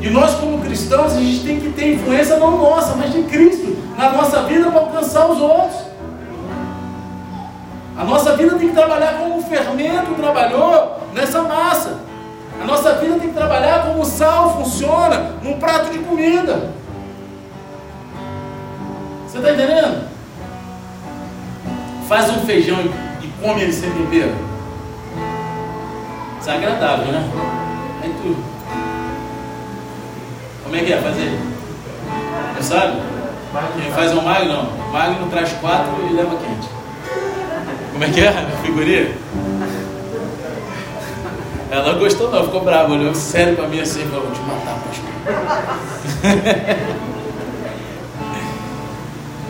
E nós como cristãos a gente tem que ter influência não nossa, mas de Cristo na nossa vida para alcançar os outros. A nossa vida tem que trabalhar como o fermento trabalhou nessa massa. A nossa vida tem que trabalhar como o sal funciona num prato de comida. Você está entendendo? Faz um feijão come ele sem tempero. Isso é agradável, né? Aí tu. Como é que é fazer? Você sabe? Quem faz é o magno? Não. O magno traz quatro e leva quente. Como é que é? Figurinha? Ela gostou não, ficou brava, olhou sério pra mim assim falou, vou te matar, pastor.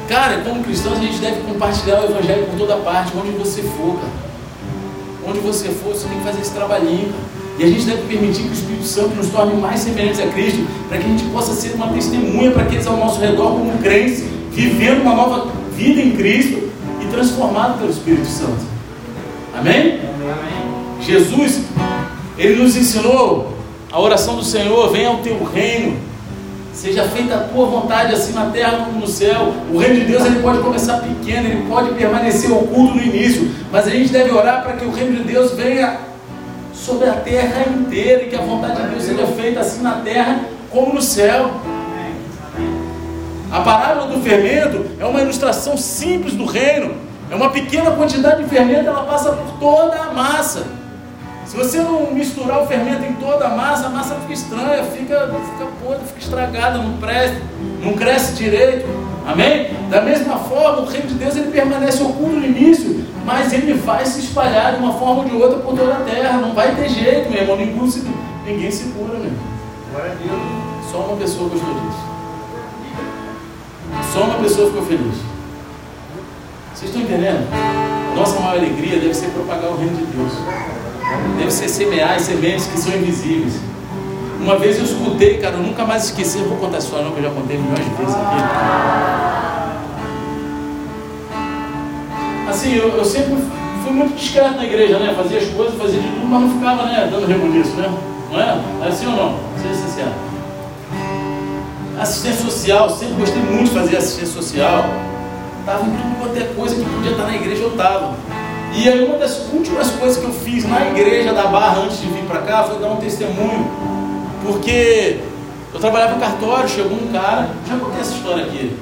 cara, como cristãos a gente deve compartilhar o evangelho por toda parte, onde você for, cara. onde você for, você tem que fazer esse trabalhinho. E a gente deve permitir que o Espírito Santo nos torne mais semelhantes a Cristo, para que a gente possa ser uma testemunha para aqueles ao nosso redor como crentes, vivendo uma nova vida em Cristo e transformado pelo Espírito Santo. Amém? Amém. Jesus, ele nos ensinou a oração do Senhor: venha ao teu reino, seja feita a tua vontade, assim na terra como no céu. O reino de Deus ele pode começar pequeno, ele pode permanecer oculto no início, mas a gente deve orar para que o reino de Deus venha sobre a terra inteira e que a vontade de Deus seja feita assim na terra como no céu. A parábola do fermento é uma ilustração simples do reino. É uma pequena quantidade de fermento, ela passa por toda a massa. Se você não misturar o fermento em toda a massa, a massa fica estranha, fica, fica podre, fica estragada, não presta, não cresce direito. Amém? Da mesma forma, o reino de Deus ele permanece oculto no início, mas ele vai se espalhar de uma forma ou de outra por toda a terra. Não vai ter jeito, meu irmão. Ninguém se, ninguém se cura, meu irmão. Só uma pessoa gostou disso. Só uma pessoa ficou feliz. Vocês estão entendendo? Nossa maior alegria deve ser propagar o reino de Deus. Deve ser semear as sementes que são invisíveis. Uma vez eu escutei, cara, eu nunca mais esqueci, eu vou contar a história, não, que eu já contei milhões de vezes aqui. Assim, eu, eu sempre fui muito discreto na igreja, né? Fazia as coisas, fazia de tudo, mas não ficava, né, dando rebuliço, né? Não é? É assim ou não? Não sei se é assim. Assistência social, sempre gostei muito de fazer assistência social. Estava em tudo quanto é coisa que podia estar na igreja, eu estava. E aí uma das últimas coisas que eu fiz na igreja da Barra antes de vir para cá foi dar um testemunho. Porque eu trabalhava em cartório, chegou um cara, já contei essa história aqui.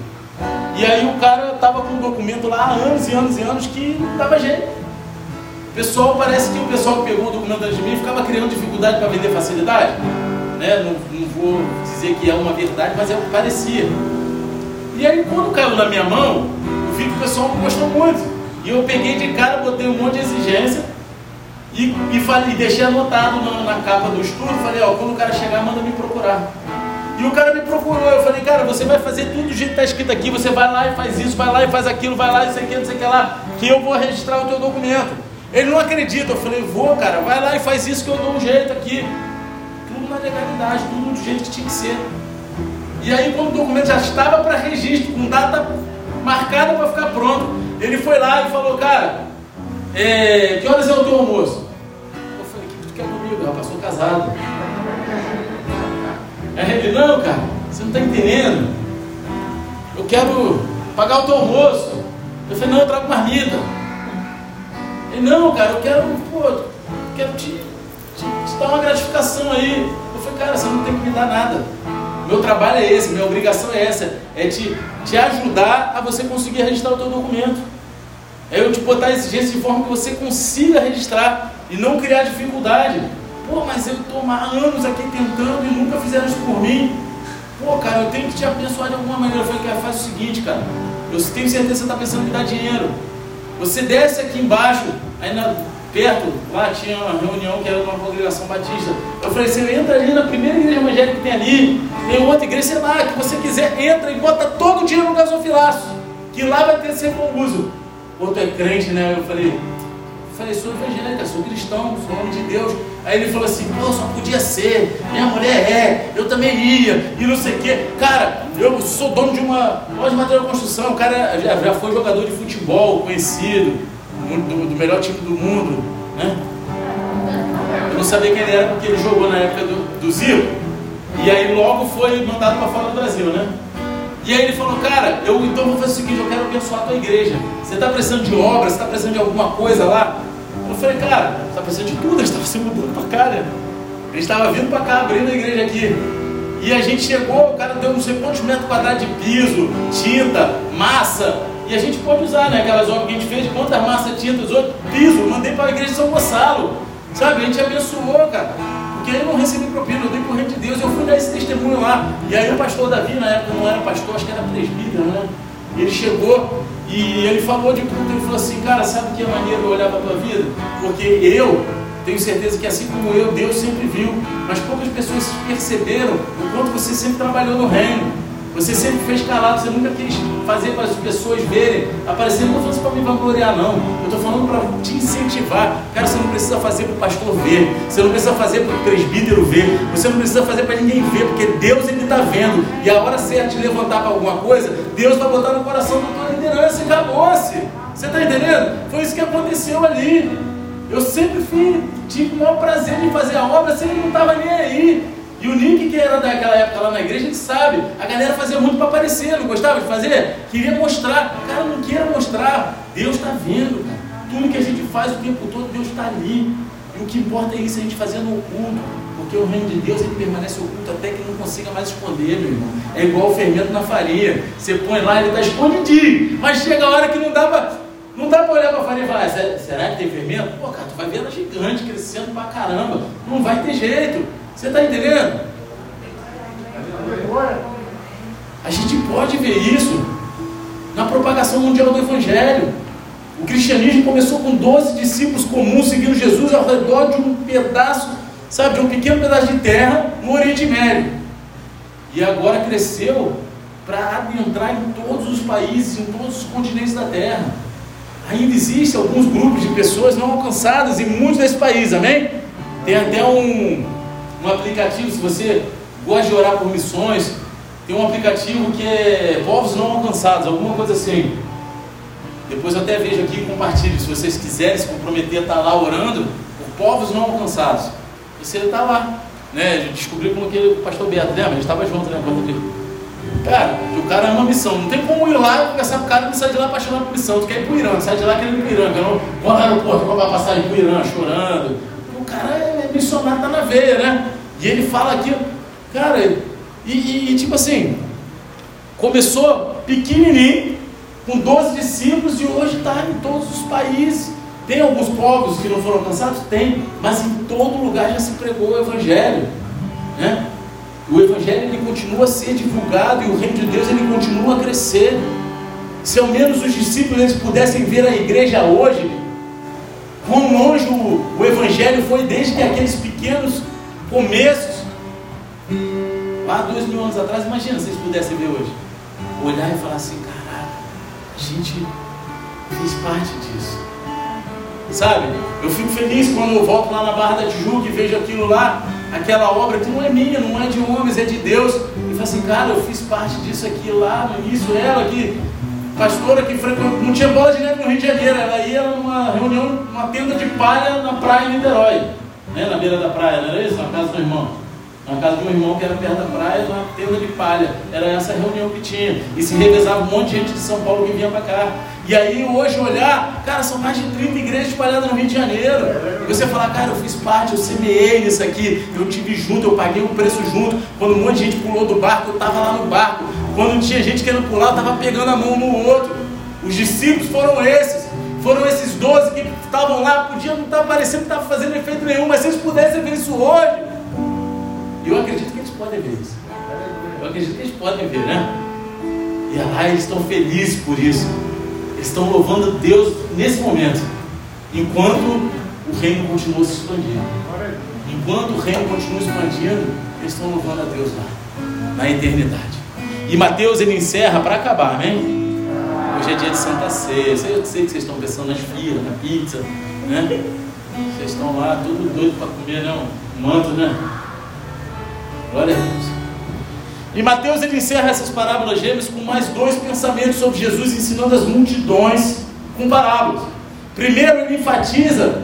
E aí o cara estava com um documento lá há anos e anos e anos que não dava jeito. O pessoal, parece que o pessoal que pegou o documento antes de mim ficava criando dificuldade para vender facilidade. Né? Não, não vou dizer que é uma verdade, mas é o que parecia. E aí quando caiu na minha mão, eu vi que o pessoal gostou muito. E eu peguei de cara, botei um monte de exigência e, e, falei, deixei anotado na, na capa do estudo, falei, ó, quando o cara chegar, manda me procurar. E o cara me procurou, eu falei, cara, você vai fazer tudo do jeito que está escrito aqui, você vai lá e faz isso, vai lá e faz aquilo, vai lá e sei que, não sei o que lá, que eu vou registrar o teu documento. Ele não acredita, eu falei, vou, cara, vai lá e faz isso que eu dou um jeito aqui. Tudo na legalidade, tudo do jeito que tinha que ser. E aí, quando o documento já estava para registro, com data marcada para ficar pronto, ele foi lá e falou, cara, é, que horas é o teu almoço? Eu falei, o que tu quer comigo? Rapaz, sou casado. Aí ele, não, cara, você não está entendendo. Eu quero pagar o teu almoço. Eu falei, não, eu trago marmita. Ele, não, cara, eu quero, pô, quero te, te, te dar uma gratificação aí. Eu falei, cara, você não tem que me dar nada. Meu trabalho é esse, minha obrigação é essa, é te, te ajudar a você conseguir registrar o teu documento. É eu te botar exigência de forma que você consiga registrar e não criar dificuldade. Pô, mas eu estou há anos aqui tentando e nunca fizeram isso por mim. Pô, cara, eu tenho que te abençoar de alguma maneira. Eu falei, cara, faz o seguinte, cara. Eu tenho certeza que você está pensando em me dar dinheiro. Você desce aqui embaixo, aí na, perto, lá tinha uma reunião que era uma congregação batista. Eu falei, você entra ali na primeira igreja evangélica que tem ali, tem outra igreja, sei lá, que você quiser, entra e bota todo o dinheiro no gasofilaço, que lá vai ter sempre um uso. Outro é crente, né? Eu falei, falei, sou evangélica, sou cristão, sou homem de Deus. Aí ele falou assim, pô, só podia ser, minha mulher é, eu também ia, e não sei o quê. Cara, eu sou dono de uma loja de material de construção, o cara já, já foi jogador de futebol conhecido, do, do melhor time do mundo, né? Eu não sabia quem ele era porque ele jogou na época do, do Zico. E aí logo foi mandado para fora do Brasil, né? E aí ele falou, cara, eu então vou fazer o seguinte, eu quero abençoar a tua igreja. Você está precisando de obra, você está precisando de alguma coisa lá? Eu falei, cara, você está precisando de tudo, a gente estava se mudando para cá, né? A gente estava vindo para cá, abrindo a igreja aqui. E a gente chegou, o cara deu não sei quantos metros quadrados de piso, tinta, massa, e a gente pode usar, né? Aquelas obras que a gente fez, quantas massas, tintas, outro piso, mandei para a igreja de São Gonçalo. Sabe? A gente abençoou, cara. Porque eu não recebi propina, eu dei por de Deus, eu fui dar esse testemunho lá. E aí o pastor Davi, na época não era pastor, acho que era presbítero, né? Ele chegou e ele falou de tudo, ele falou assim, cara, sabe que é maneiro olhar para a tua vida? Porque eu tenho certeza que assim como eu, Deus sempre viu, mas poucas pessoas perceberam o quanto você sempre trabalhou no reino. Você sempre fez calado, você nunca quis fazer para as pessoas verem, aparecer. Não estou falando para me vangloriar, não. Eu estou falando para te incentivar. Cara, você não precisa fazer para o pastor ver, você não precisa fazer para o presbítero ver, você não precisa fazer para ninguém ver, porque Deus ele está vendo. E a hora certa de levantar para alguma coisa, Deus vai botar no coração da tua liderança e acabou-se. Você está entendendo? Foi isso que aconteceu ali. Eu sempre fui, tive o maior prazer de fazer a obra, você não estava nem aí. E o Nick, que era daquela época lá na igreja, a gente sabe, a galera fazia muito para aparecer, não gostava de fazer? Queria mostrar. Cara, não queira mostrar. Deus está vendo, cara. Tudo que a gente faz o tempo todo, Deus está ali. E o que importa é isso, a gente fazendo oculto. Porque o reino de Deus ele permanece oculto até que não consiga mais esconder, meu irmão. É igual o fermento na farinha. Você põe lá, ele está escondidinho. Mas chega a hora que não dá para. Não olhar para a farinha e falar, será que tem fermento? Pô, cara, tu vai ver ela gigante, crescendo pra caramba. Não vai ter jeito. Você está entendendo? A gente pode ver isso na propagação mundial do Evangelho. O cristianismo começou com 12 discípulos comuns seguindo Jesus ao redor de um pedaço, sabe, de um pequeno pedaço de terra no Oriente Médio. E agora cresceu para adentrar em todos os países, em todos os continentes da terra. Ainda existem alguns grupos de pessoas não alcançadas em muitos desses países, amém? Tem até um, um aplicativo, se você gosta de orar por missões, tem um aplicativo que é povos não alcançados, alguma coisa assim. Depois eu até vejo aqui e compartilho, se vocês quiserem se comprometer a estar lá orando por povos não alcançados. Você está lá, né? Descobriu como que o pastor Beto, lembra? A gente estava junto, né? Quando Cara, o cara ama missão. Não tem como ir lá e conversar com o cara e sair de lá apaixonado por missão. Tu quer ir pro Irã, sai de lá querendo ir pro Irã. No aeroporto, comprar passagem pro Irã, chorando. O cara é missionário, tá na veia, né? E ele fala aqui, cara, e, e, e tipo assim, começou pequenininho, com 12 discípulos, e hoje está em todos os países. Tem alguns povos que não foram alcançados? Tem, mas em todo lugar já se pregou o Evangelho. Né? O Evangelho ele continua a ser divulgado e o reino de Deus ele continua a crescer. Se ao menos os discípulos eles pudessem ver a igreja hoje, quão longe o, o Evangelho foi desde que aqueles pequenos começos, lá dois mil anos atrás, imagina se eles pudessem ver hoje. Olhar e falar assim, caraca, a gente fez parte disso. Sabe? Eu fico feliz quando eu volto lá na Barra da Tijuca e vejo aquilo lá, aquela obra que não é minha, não é de homens, é de Deus. E falo assim, cara, eu fiz parte disso aqui lá no início, ela que, pastora que não tinha bola de neve no Rio de Janeiro, ela ia numa reunião, numa tenda de palha na praia em Niterói né, na beira da praia, não era isso? Na casa do irmão. Na casa de um irmão que era perto da praia, na tenda de palha. Era essa reunião que tinha. E se revezava um monte de gente de São Paulo que vinha para cá. E aí hoje olhar, cara, são mais de 30 igrejas espalhadas no Rio de Janeiro. E você falar, cara, eu fiz parte, eu semeei nisso aqui, eu tive junto, eu paguei o preço junto. Quando um monte de gente pulou do barco, eu estava lá no barco. Quando tinha gente querendo pular, estava pegando a mão no outro. Os discípulos foram esses. Foram esses 12 que estavam lá, podiam não estar parecendo que estava fazendo efeito nenhum, mas se eles pudessem ver isso hoje, eu acredito que eles podem ver isso. Eu acredito que eles podem ver, né? E lá eles estão felizes por isso. Eles estão louvando Deus nesse momento, enquanto o reino continua se expandindo. Enquanto o reino continua expandindo, eles estão louvando a Deus lá, na eternidade. E Mateus ele encerra para acabar, amém? Hoje é dia de Santa Ceia. Eu sei que vocês estão pensando nas filas, na pizza, né? Vocês estão lá, tudo doido para comer, né? Um manto, né? Glória a Deus. E Mateus ele encerra essas parábolas gêmeas com mais dois pensamentos sobre Jesus ensinando as multidões com parábolas. Primeiro, ele enfatiza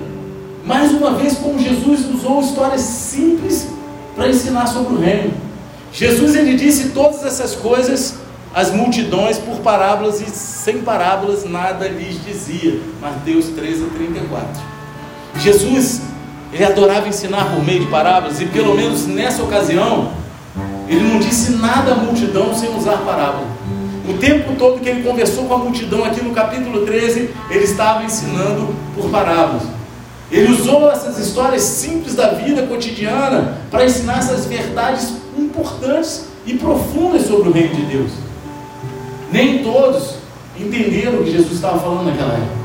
mais uma vez como Jesus usou histórias simples para ensinar sobre o reino. Jesus ele disse todas essas coisas as multidões por parábolas e sem parábolas nada lhes dizia. Mateus 13, 34. Jesus, ele adorava ensinar por meio de parábolas, e pelo menos nessa ocasião, ele não disse nada à multidão sem usar parábola. O tempo todo que ele conversou com a multidão aqui no capítulo 13, ele estava ensinando por parábolas. Ele usou essas histórias simples da vida cotidiana para ensinar essas verdades importantes e profundas sobre o reino de Deus. Nem todos entenderam o que Jesus estava falando naquela época,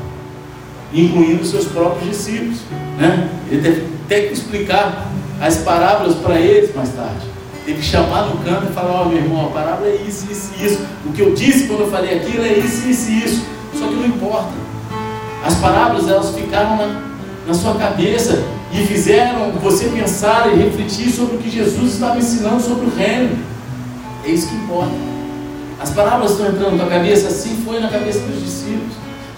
incluindo seus próprios discípulos. Né? Ele teve até que explicar as parábolas para eles mais tarde. Teve que chamar no canto e falar, ó oh, meu irmão, a parábola é isso, isso isso. O que eu disse quando eu falei aquilo é isso, isso isso. Só que não importa. As parábolas elas ficaram na, na sua cabeça e fizeram você pensar e refletir sobre o que Jesus estava ensinando sobre o reino. É isso que importa. As parábolas estão entrando na cabeça, assim foi na cabeça dos discípulos.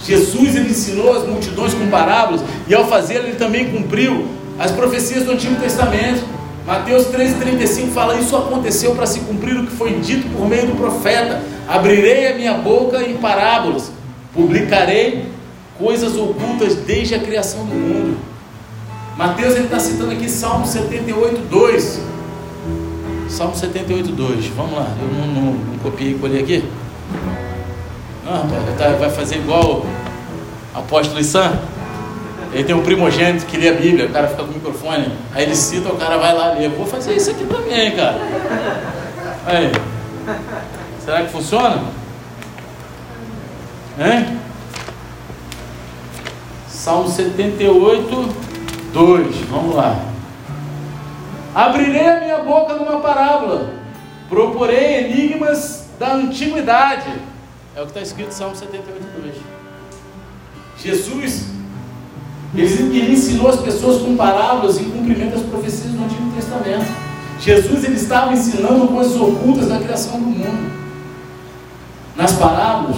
Jesus ele ensinou as multidões com parábolas e ao fazê-lo ele também cumpriu as profecias do Antigo Testamento. Mateus 13,35 fala: Isso aconteceu para se cumprir o que foi dito por meio do profeta. Abrirei a minha boca em parábolas, publicarei coisas ocultas desde a criação do mundo. Mateus está citando aqui Salmo 78, 2. Salmo 78, 2. Vamos lá, eu não, não, não copiei e colhei aqui. Não, tá, vai fazer igual o apóstolo Issan. Ele tem um primogênito que lê a Bíblia, o cara fica com o microfone, aí ele cita, o cara vai lá ler. Vou fazer isso aqui também, cara. Aí. Será que funciona? Hein? Salmo 78, 2. Vamos lá. Abrirei a minha boca numa parábola, proporei enigmas da antiguidade. É o que está escrito em Salmo 78, 2. Jesus ele, ensinou as pessoas com parábolas em cumprimento das profecias do Antigo Testamento. Jesus ele estava ensinando coisas ocultas da criação do mundo. Nas parábolas,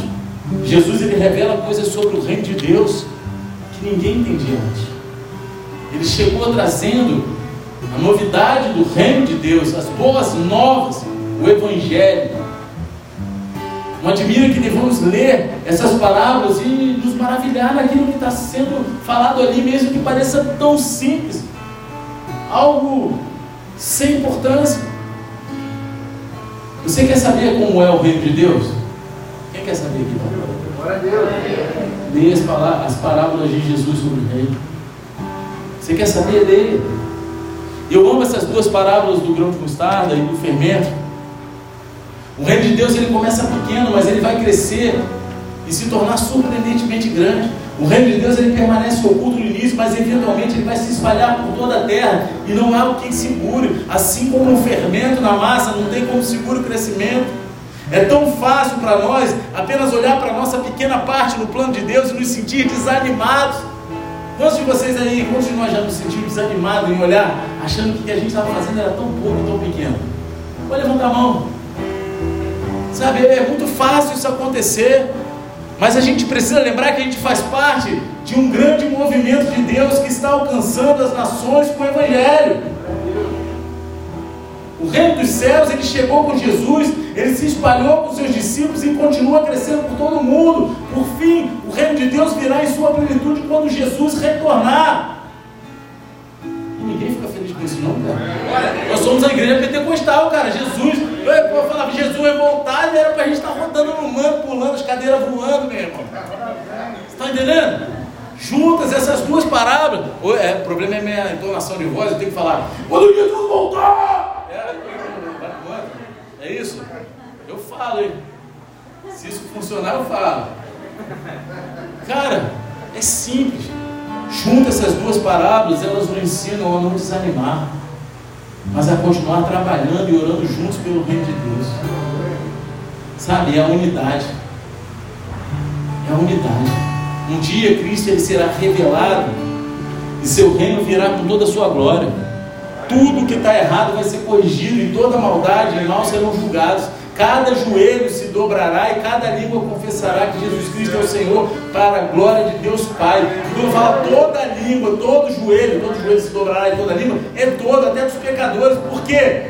Jesus ele revela coisas sobre o reino de Deus que ninguém entendia antes. Ele chegou trazendo a novidade do reino de Deus, as boas novas, o Evangelho, não admira que devamos ler essas parábolas e nos maravilhar naquilo que está sendo falado ali, mesmo que pareça tão simples, algo sem importância. Você quer saber como é o reino de Deus? Quem quer saber aqui? Glória a Deus. Leia as, as parábolas de Jesus sobre o reino. Você quer saber dele? Eu amo essas duas parábolas do grão de mostarda e do fermento o reino de Deus ele começa pequeno, mas ele vai crescer e se tornar surpreendentemente grande. O reino de Deus ele permanece oculto no início, mas eventualmente ele vai se espalhar por toda a terra e não há o que segure. Assim como um fermento na massa não tem como segure o crescimento. É tão fácil para nós apenas olhar para a nossa pequena parte no plano de Deus e nos sentir desanimados. Quantos de vocês aí, quantos de nós já nos sentimos desanimados em olhar, achando que o que a gente estava fazendo era tão pouco, tão pequeno? Pode levantar a mão. Sabe, é muito fácil isso acontecer, mas a gente precisa lembrar que a gente faz parte de um grande movimento de Deus que está alcançando as nações com o Evangelho. O reino dos céus, ele chegou com Jesus, ele se espalhou com seus discípulos e continua crescendo por todo o mundo. Por fim, o reino de Deus virá em sua plenitude quando Jesus retornar. E ninguém fica feliz com isso, não, cara. Nós somos a igreja pentecostal, cara. Jesus eu, falava, Jesus vai voltar e era para a gente estar rodando no manto, pulando, as cadeiras voando, meu irmão. Você está entendendo? Juntas essas duas parábolas. É, o problema é minha entonação de voz, eu tenho que falar, quando Jesus voltar! É, é isso? Eu falo, hein? Se isso funcionar, eu falo. Cara, é simples. Junta essas duas parábolas, elas nos ensinam a não desanimar mas a continuar trabalhando e orando juntos pelo reino de Deus. Sabe, é a unidade. É a unidade. Um dia Cristo ele será revelado e seu reino virá com toda a sua glória. Tudo que está errado vai ser corrigido e toda maldade e mal serão julgados. Cada joelho se dobrará e cada língua confessará que Jesus Cristo é o Senhor para a glória de Deus Pai. E quando fala toda língua, todo joelho, todo joelho se dobrará e toda língua, é todo, até dos pecadores. Por quê?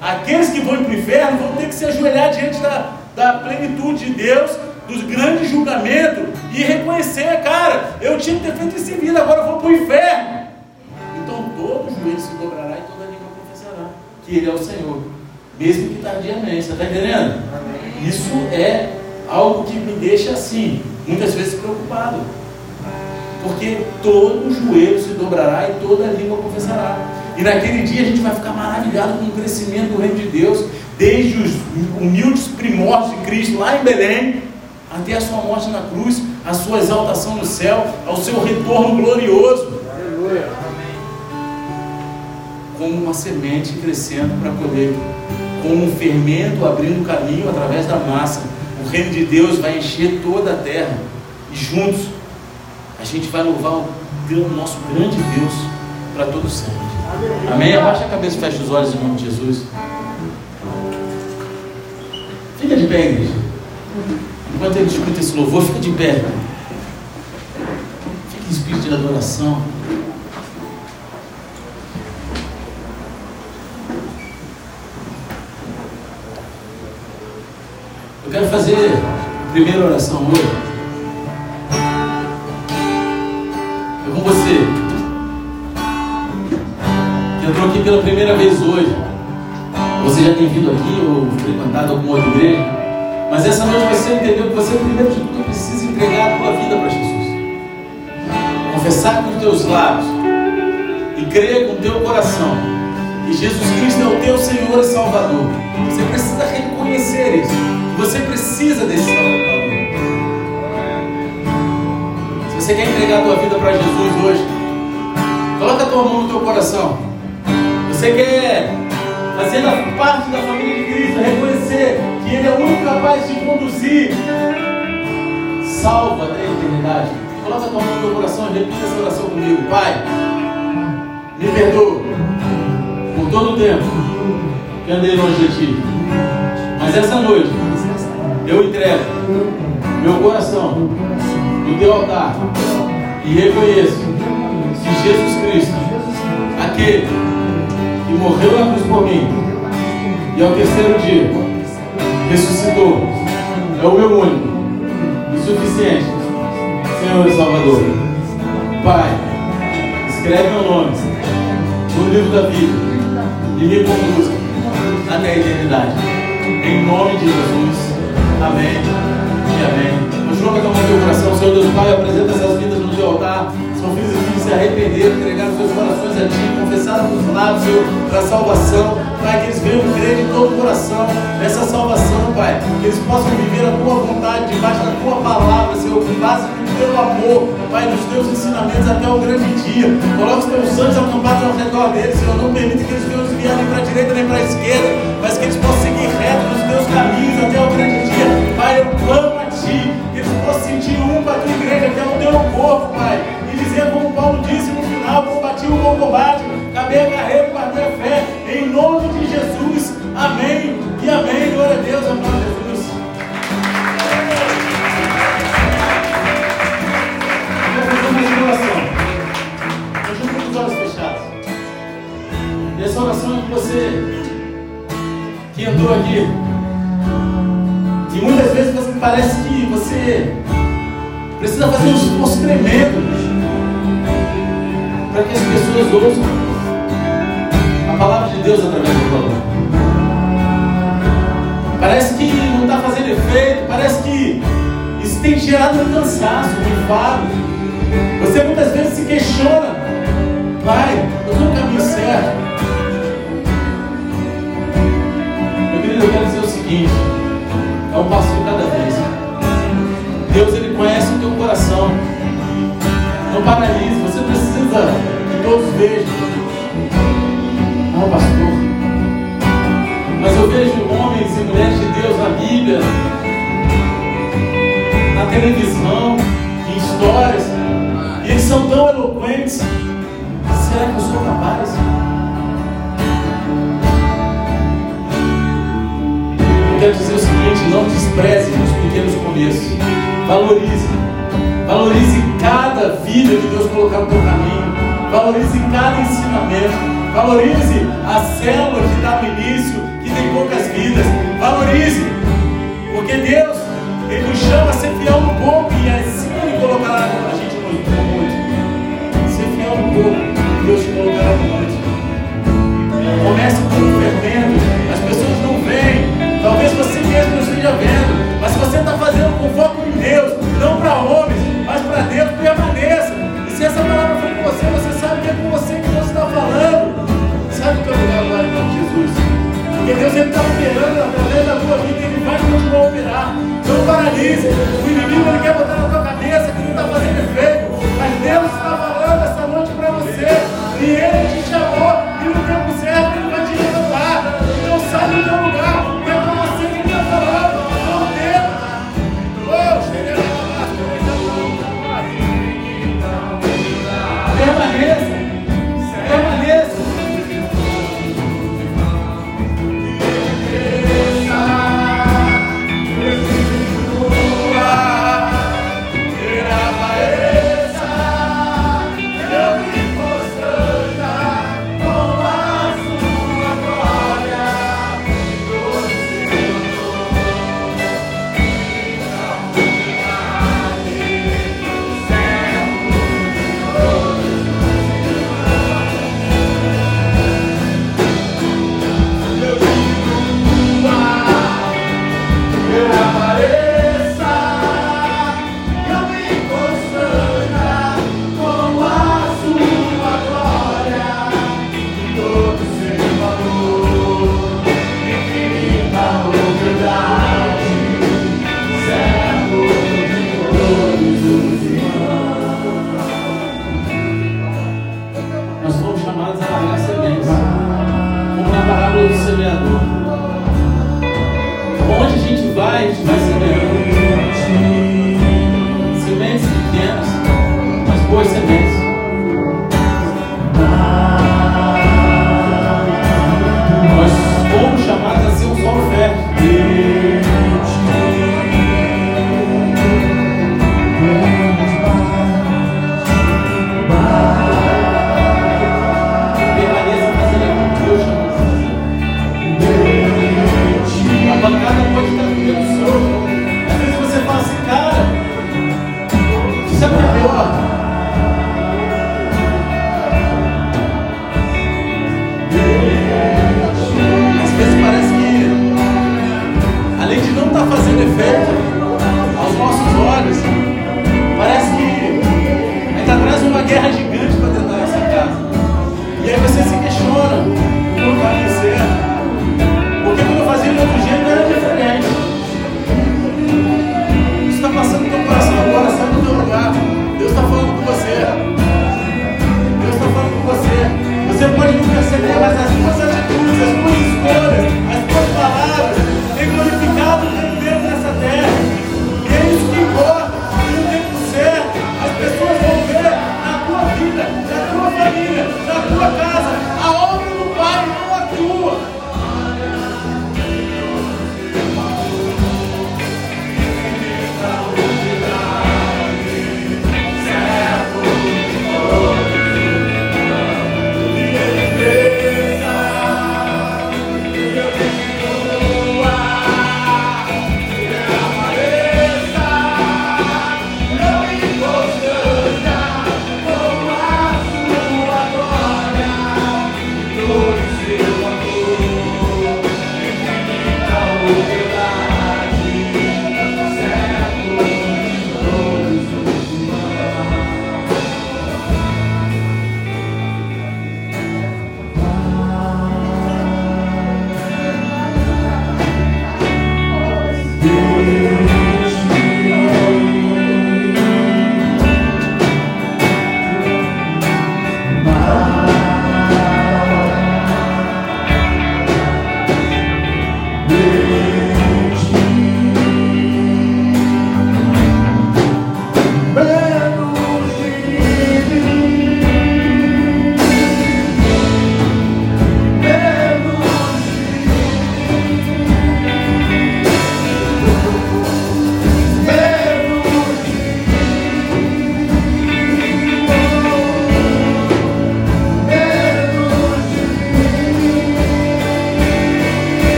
Aqueles que vão para o inferno vão ter que se ajoelhar diante da, da plenitude de Deus, dos grandes julgamentos e reconhecer, cara, eu tinha que ter feito isso em vida, agora eu vou para o inferno. Todo joelho se dobrará e toda língua confessará que Ele é o Senhor mesmo que tardiamente. Você está entendendo? Amém. Isso é algo que me deixa assim, muitas vezes preocupado. Porque todo joelho se dobrará e toda língua confessará. E naquele dia a gente vai ficar maravilhado com o crescimento do reino de Deus, desde os humildes primórdios de Cristo lá em Belém, até a sua morte na cruz, a sua exaltação no céu, ao seu retorno glorioso. Aleluia. Como uma semente crescendo para colher, como um fermento abrindo caminho através da massa. O reino de Deus vai encher toda a terra e juntos a gente vai louvar o nosso grande Deus para todo sempre. Amém? Abaixa a cabeça e fecha os olhos em nome de Jesus. Fica de pé, igreja. Enquanto ele escuta esse louvor, fica de pé. Fica em espírito de adoração. Quero fazer a primeira oração hoje. É com você. Que entrou aqui pela primeira vez hoje. Você já tem vindo aqui ou frequentado alguma outra igreja. Mas essa noite você entendeu que você, primeiro de tudo, precisa entregar a tua vida para Jesus. Confessar com os teus lábios e crer com o teu coração que Jesus Cristo é o teu Senhor e Salvador. Você precisa reconhecer isso. Você precisa desse Salvador. Se você quer entregar a tua vida para Jesus hoje, coloca a tua mão no teu coração. Você quer fazer parte da família de Cristo, reconhecer que Ele é o único capaz de conduzir salvo até a eternidade. Coloca a tua mão no teu coração e repita essa oração comigo. Pai, me perdoa todo o tempo que andei longe de Ti. Mas essa noite, eu entrego meu coração no Teu altar e reconheço que Jesus Cristo, aquele que morreu na cruz por mim e ao terceiro dia ressuscitou, é o meu único e suficiente Senhor e Salvador. Pai, escreve meu nome no livro da vida e me conduza até a eternidade. Em nome de Jesus. Amém e amém. Continua com a mão teu coração, Senhor Deus Pai, apresenta essas vidas no teu altar. São filhos e filhos se arrepender, entregar seus corações a Ti, confessar os lábios, Senhor, para a salvação. Pai, que eles venham crer de todo o coração nessa salvação, Pai. Que eles possam viver a Tua vontade, debaixo da Tua palavra, Senhor, com base no Teu amor, Pai, nos Teus ensinamentos até o grande dia. Coloca os Teus anjos acampados ao redor deles, Senhor. Não permita que eles venham desviar nem para a direita nem para a esquerda, mas que eles possam seguir reto nos Teus caminhos até o grande dia. Pai, eu clamo a Ti, que eles possam sentir um para a Tua igreja, que é o Teu corpo, Pai. E dizer como Paulo disse no final, combati o bom combate, acabei a carreira com a minha fé, em nome de Jesus. Amém e amém. Glória a Deus, amém Jesus. Vou fazer uma oração. Continue com os olhos fechados. E essa oração é que você que entrou aqui. E muitas vezes você parece que você precisa fazer um esforço tremendo para que as pessoas ouçam palavra de Deus através do valor. Parece que não está fazendo efeito, parece que isso tem gerado um cansaço, um enfado. Você muitas vezes se questiona, pai, eu estou no caminho certo. Meu querido, eu quero dizer o seguinte, é um passo de cada vez. Deus ele conhece o teu coração. Não paralise, você precisa que todos vejam. Mulheres de Deus na Bíblia, na televisão, em histórias, e eles são tão eloquentes. Será que eu sou capaz? Eu quero dizer o seguinte: não despreze os pequenos começos. Valorize. Valorize cada vida que Deus colocar no teu caminho. Valorize cada ensinamento. Valorize a célula que está no início, que tem poucas vidas. Valorize. Porque Deus, Ele nos chama a ser fiel no pouco e assim Ele colocará a gente no muito. Ser fiel no pouco, Deus te colocará no muito. Comece com fermento. As pessoas não veem. Talvez você mesmo não esteja vendo. Mas se você está fazendo com foco em Deus, não para homens, mas para Deus, permaneça. E se essa palavra for com você, você sabe que é com você que Deus está falando. Sabe o que vou agora em nome de Jesus? Porque Deus é está operando através da tua vida, Ele vai continuar operar. Não paralise. O inimigo ele quer botar na tua cabeça que não está fazendo efeito. Mas Deus está falando essa noite para você. E Ele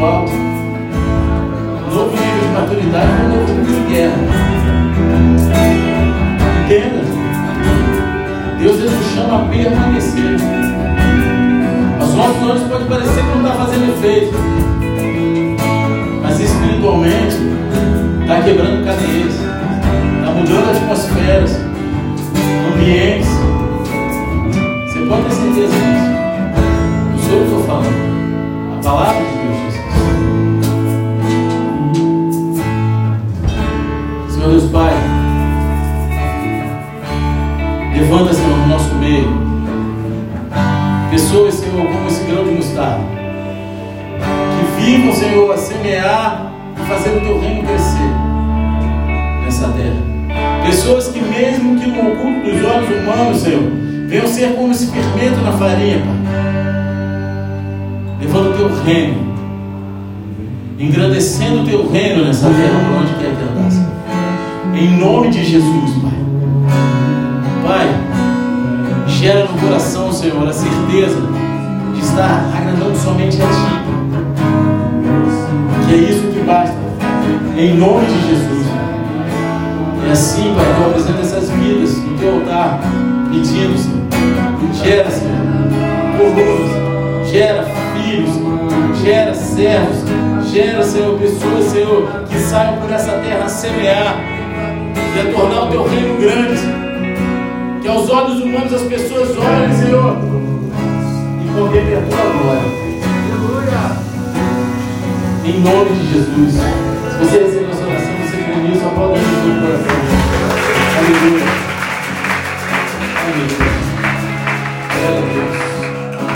espiritual, um novo nível de maturidade, um novo nível de guerra. Entenda. Deus ele nos chama a permanecer. Aos nossos olhos pode parecer que não está fazendo efeito. Mas espiritualmente está quebrando cadeias. Está mudando as atmosferas, ambientes. Você pode ter certeza disso. Não sou eu que estou falando. A palavra farinha, Pai. Levando o teu reino, engrandecendo o teu reino nessa terra, por onde quer que andasse. Em nome de Jesus, Pai. Pai, gera no coração, Senhor, a certeza de estar agradando somente a Ti. Que é isso que basta. Em nome de Jesus. E assim, Pai, eu apresento essas vidas no Teu altar, pedindo, Senhor. Gera, Senhor, colonos, gera filhos, gera servos, gera, Senhor, pessoas, Senhor, que saiam por essa terra a semear e a tornar o Teu reino grande. Que aos olhos humanos as pessoas olhem, Senhor, e contemplam a Tua glória. Em nome de Jesus. Se você recebeu essa oração, você crê nisso, aplauda Jesus no coração. Aleluia.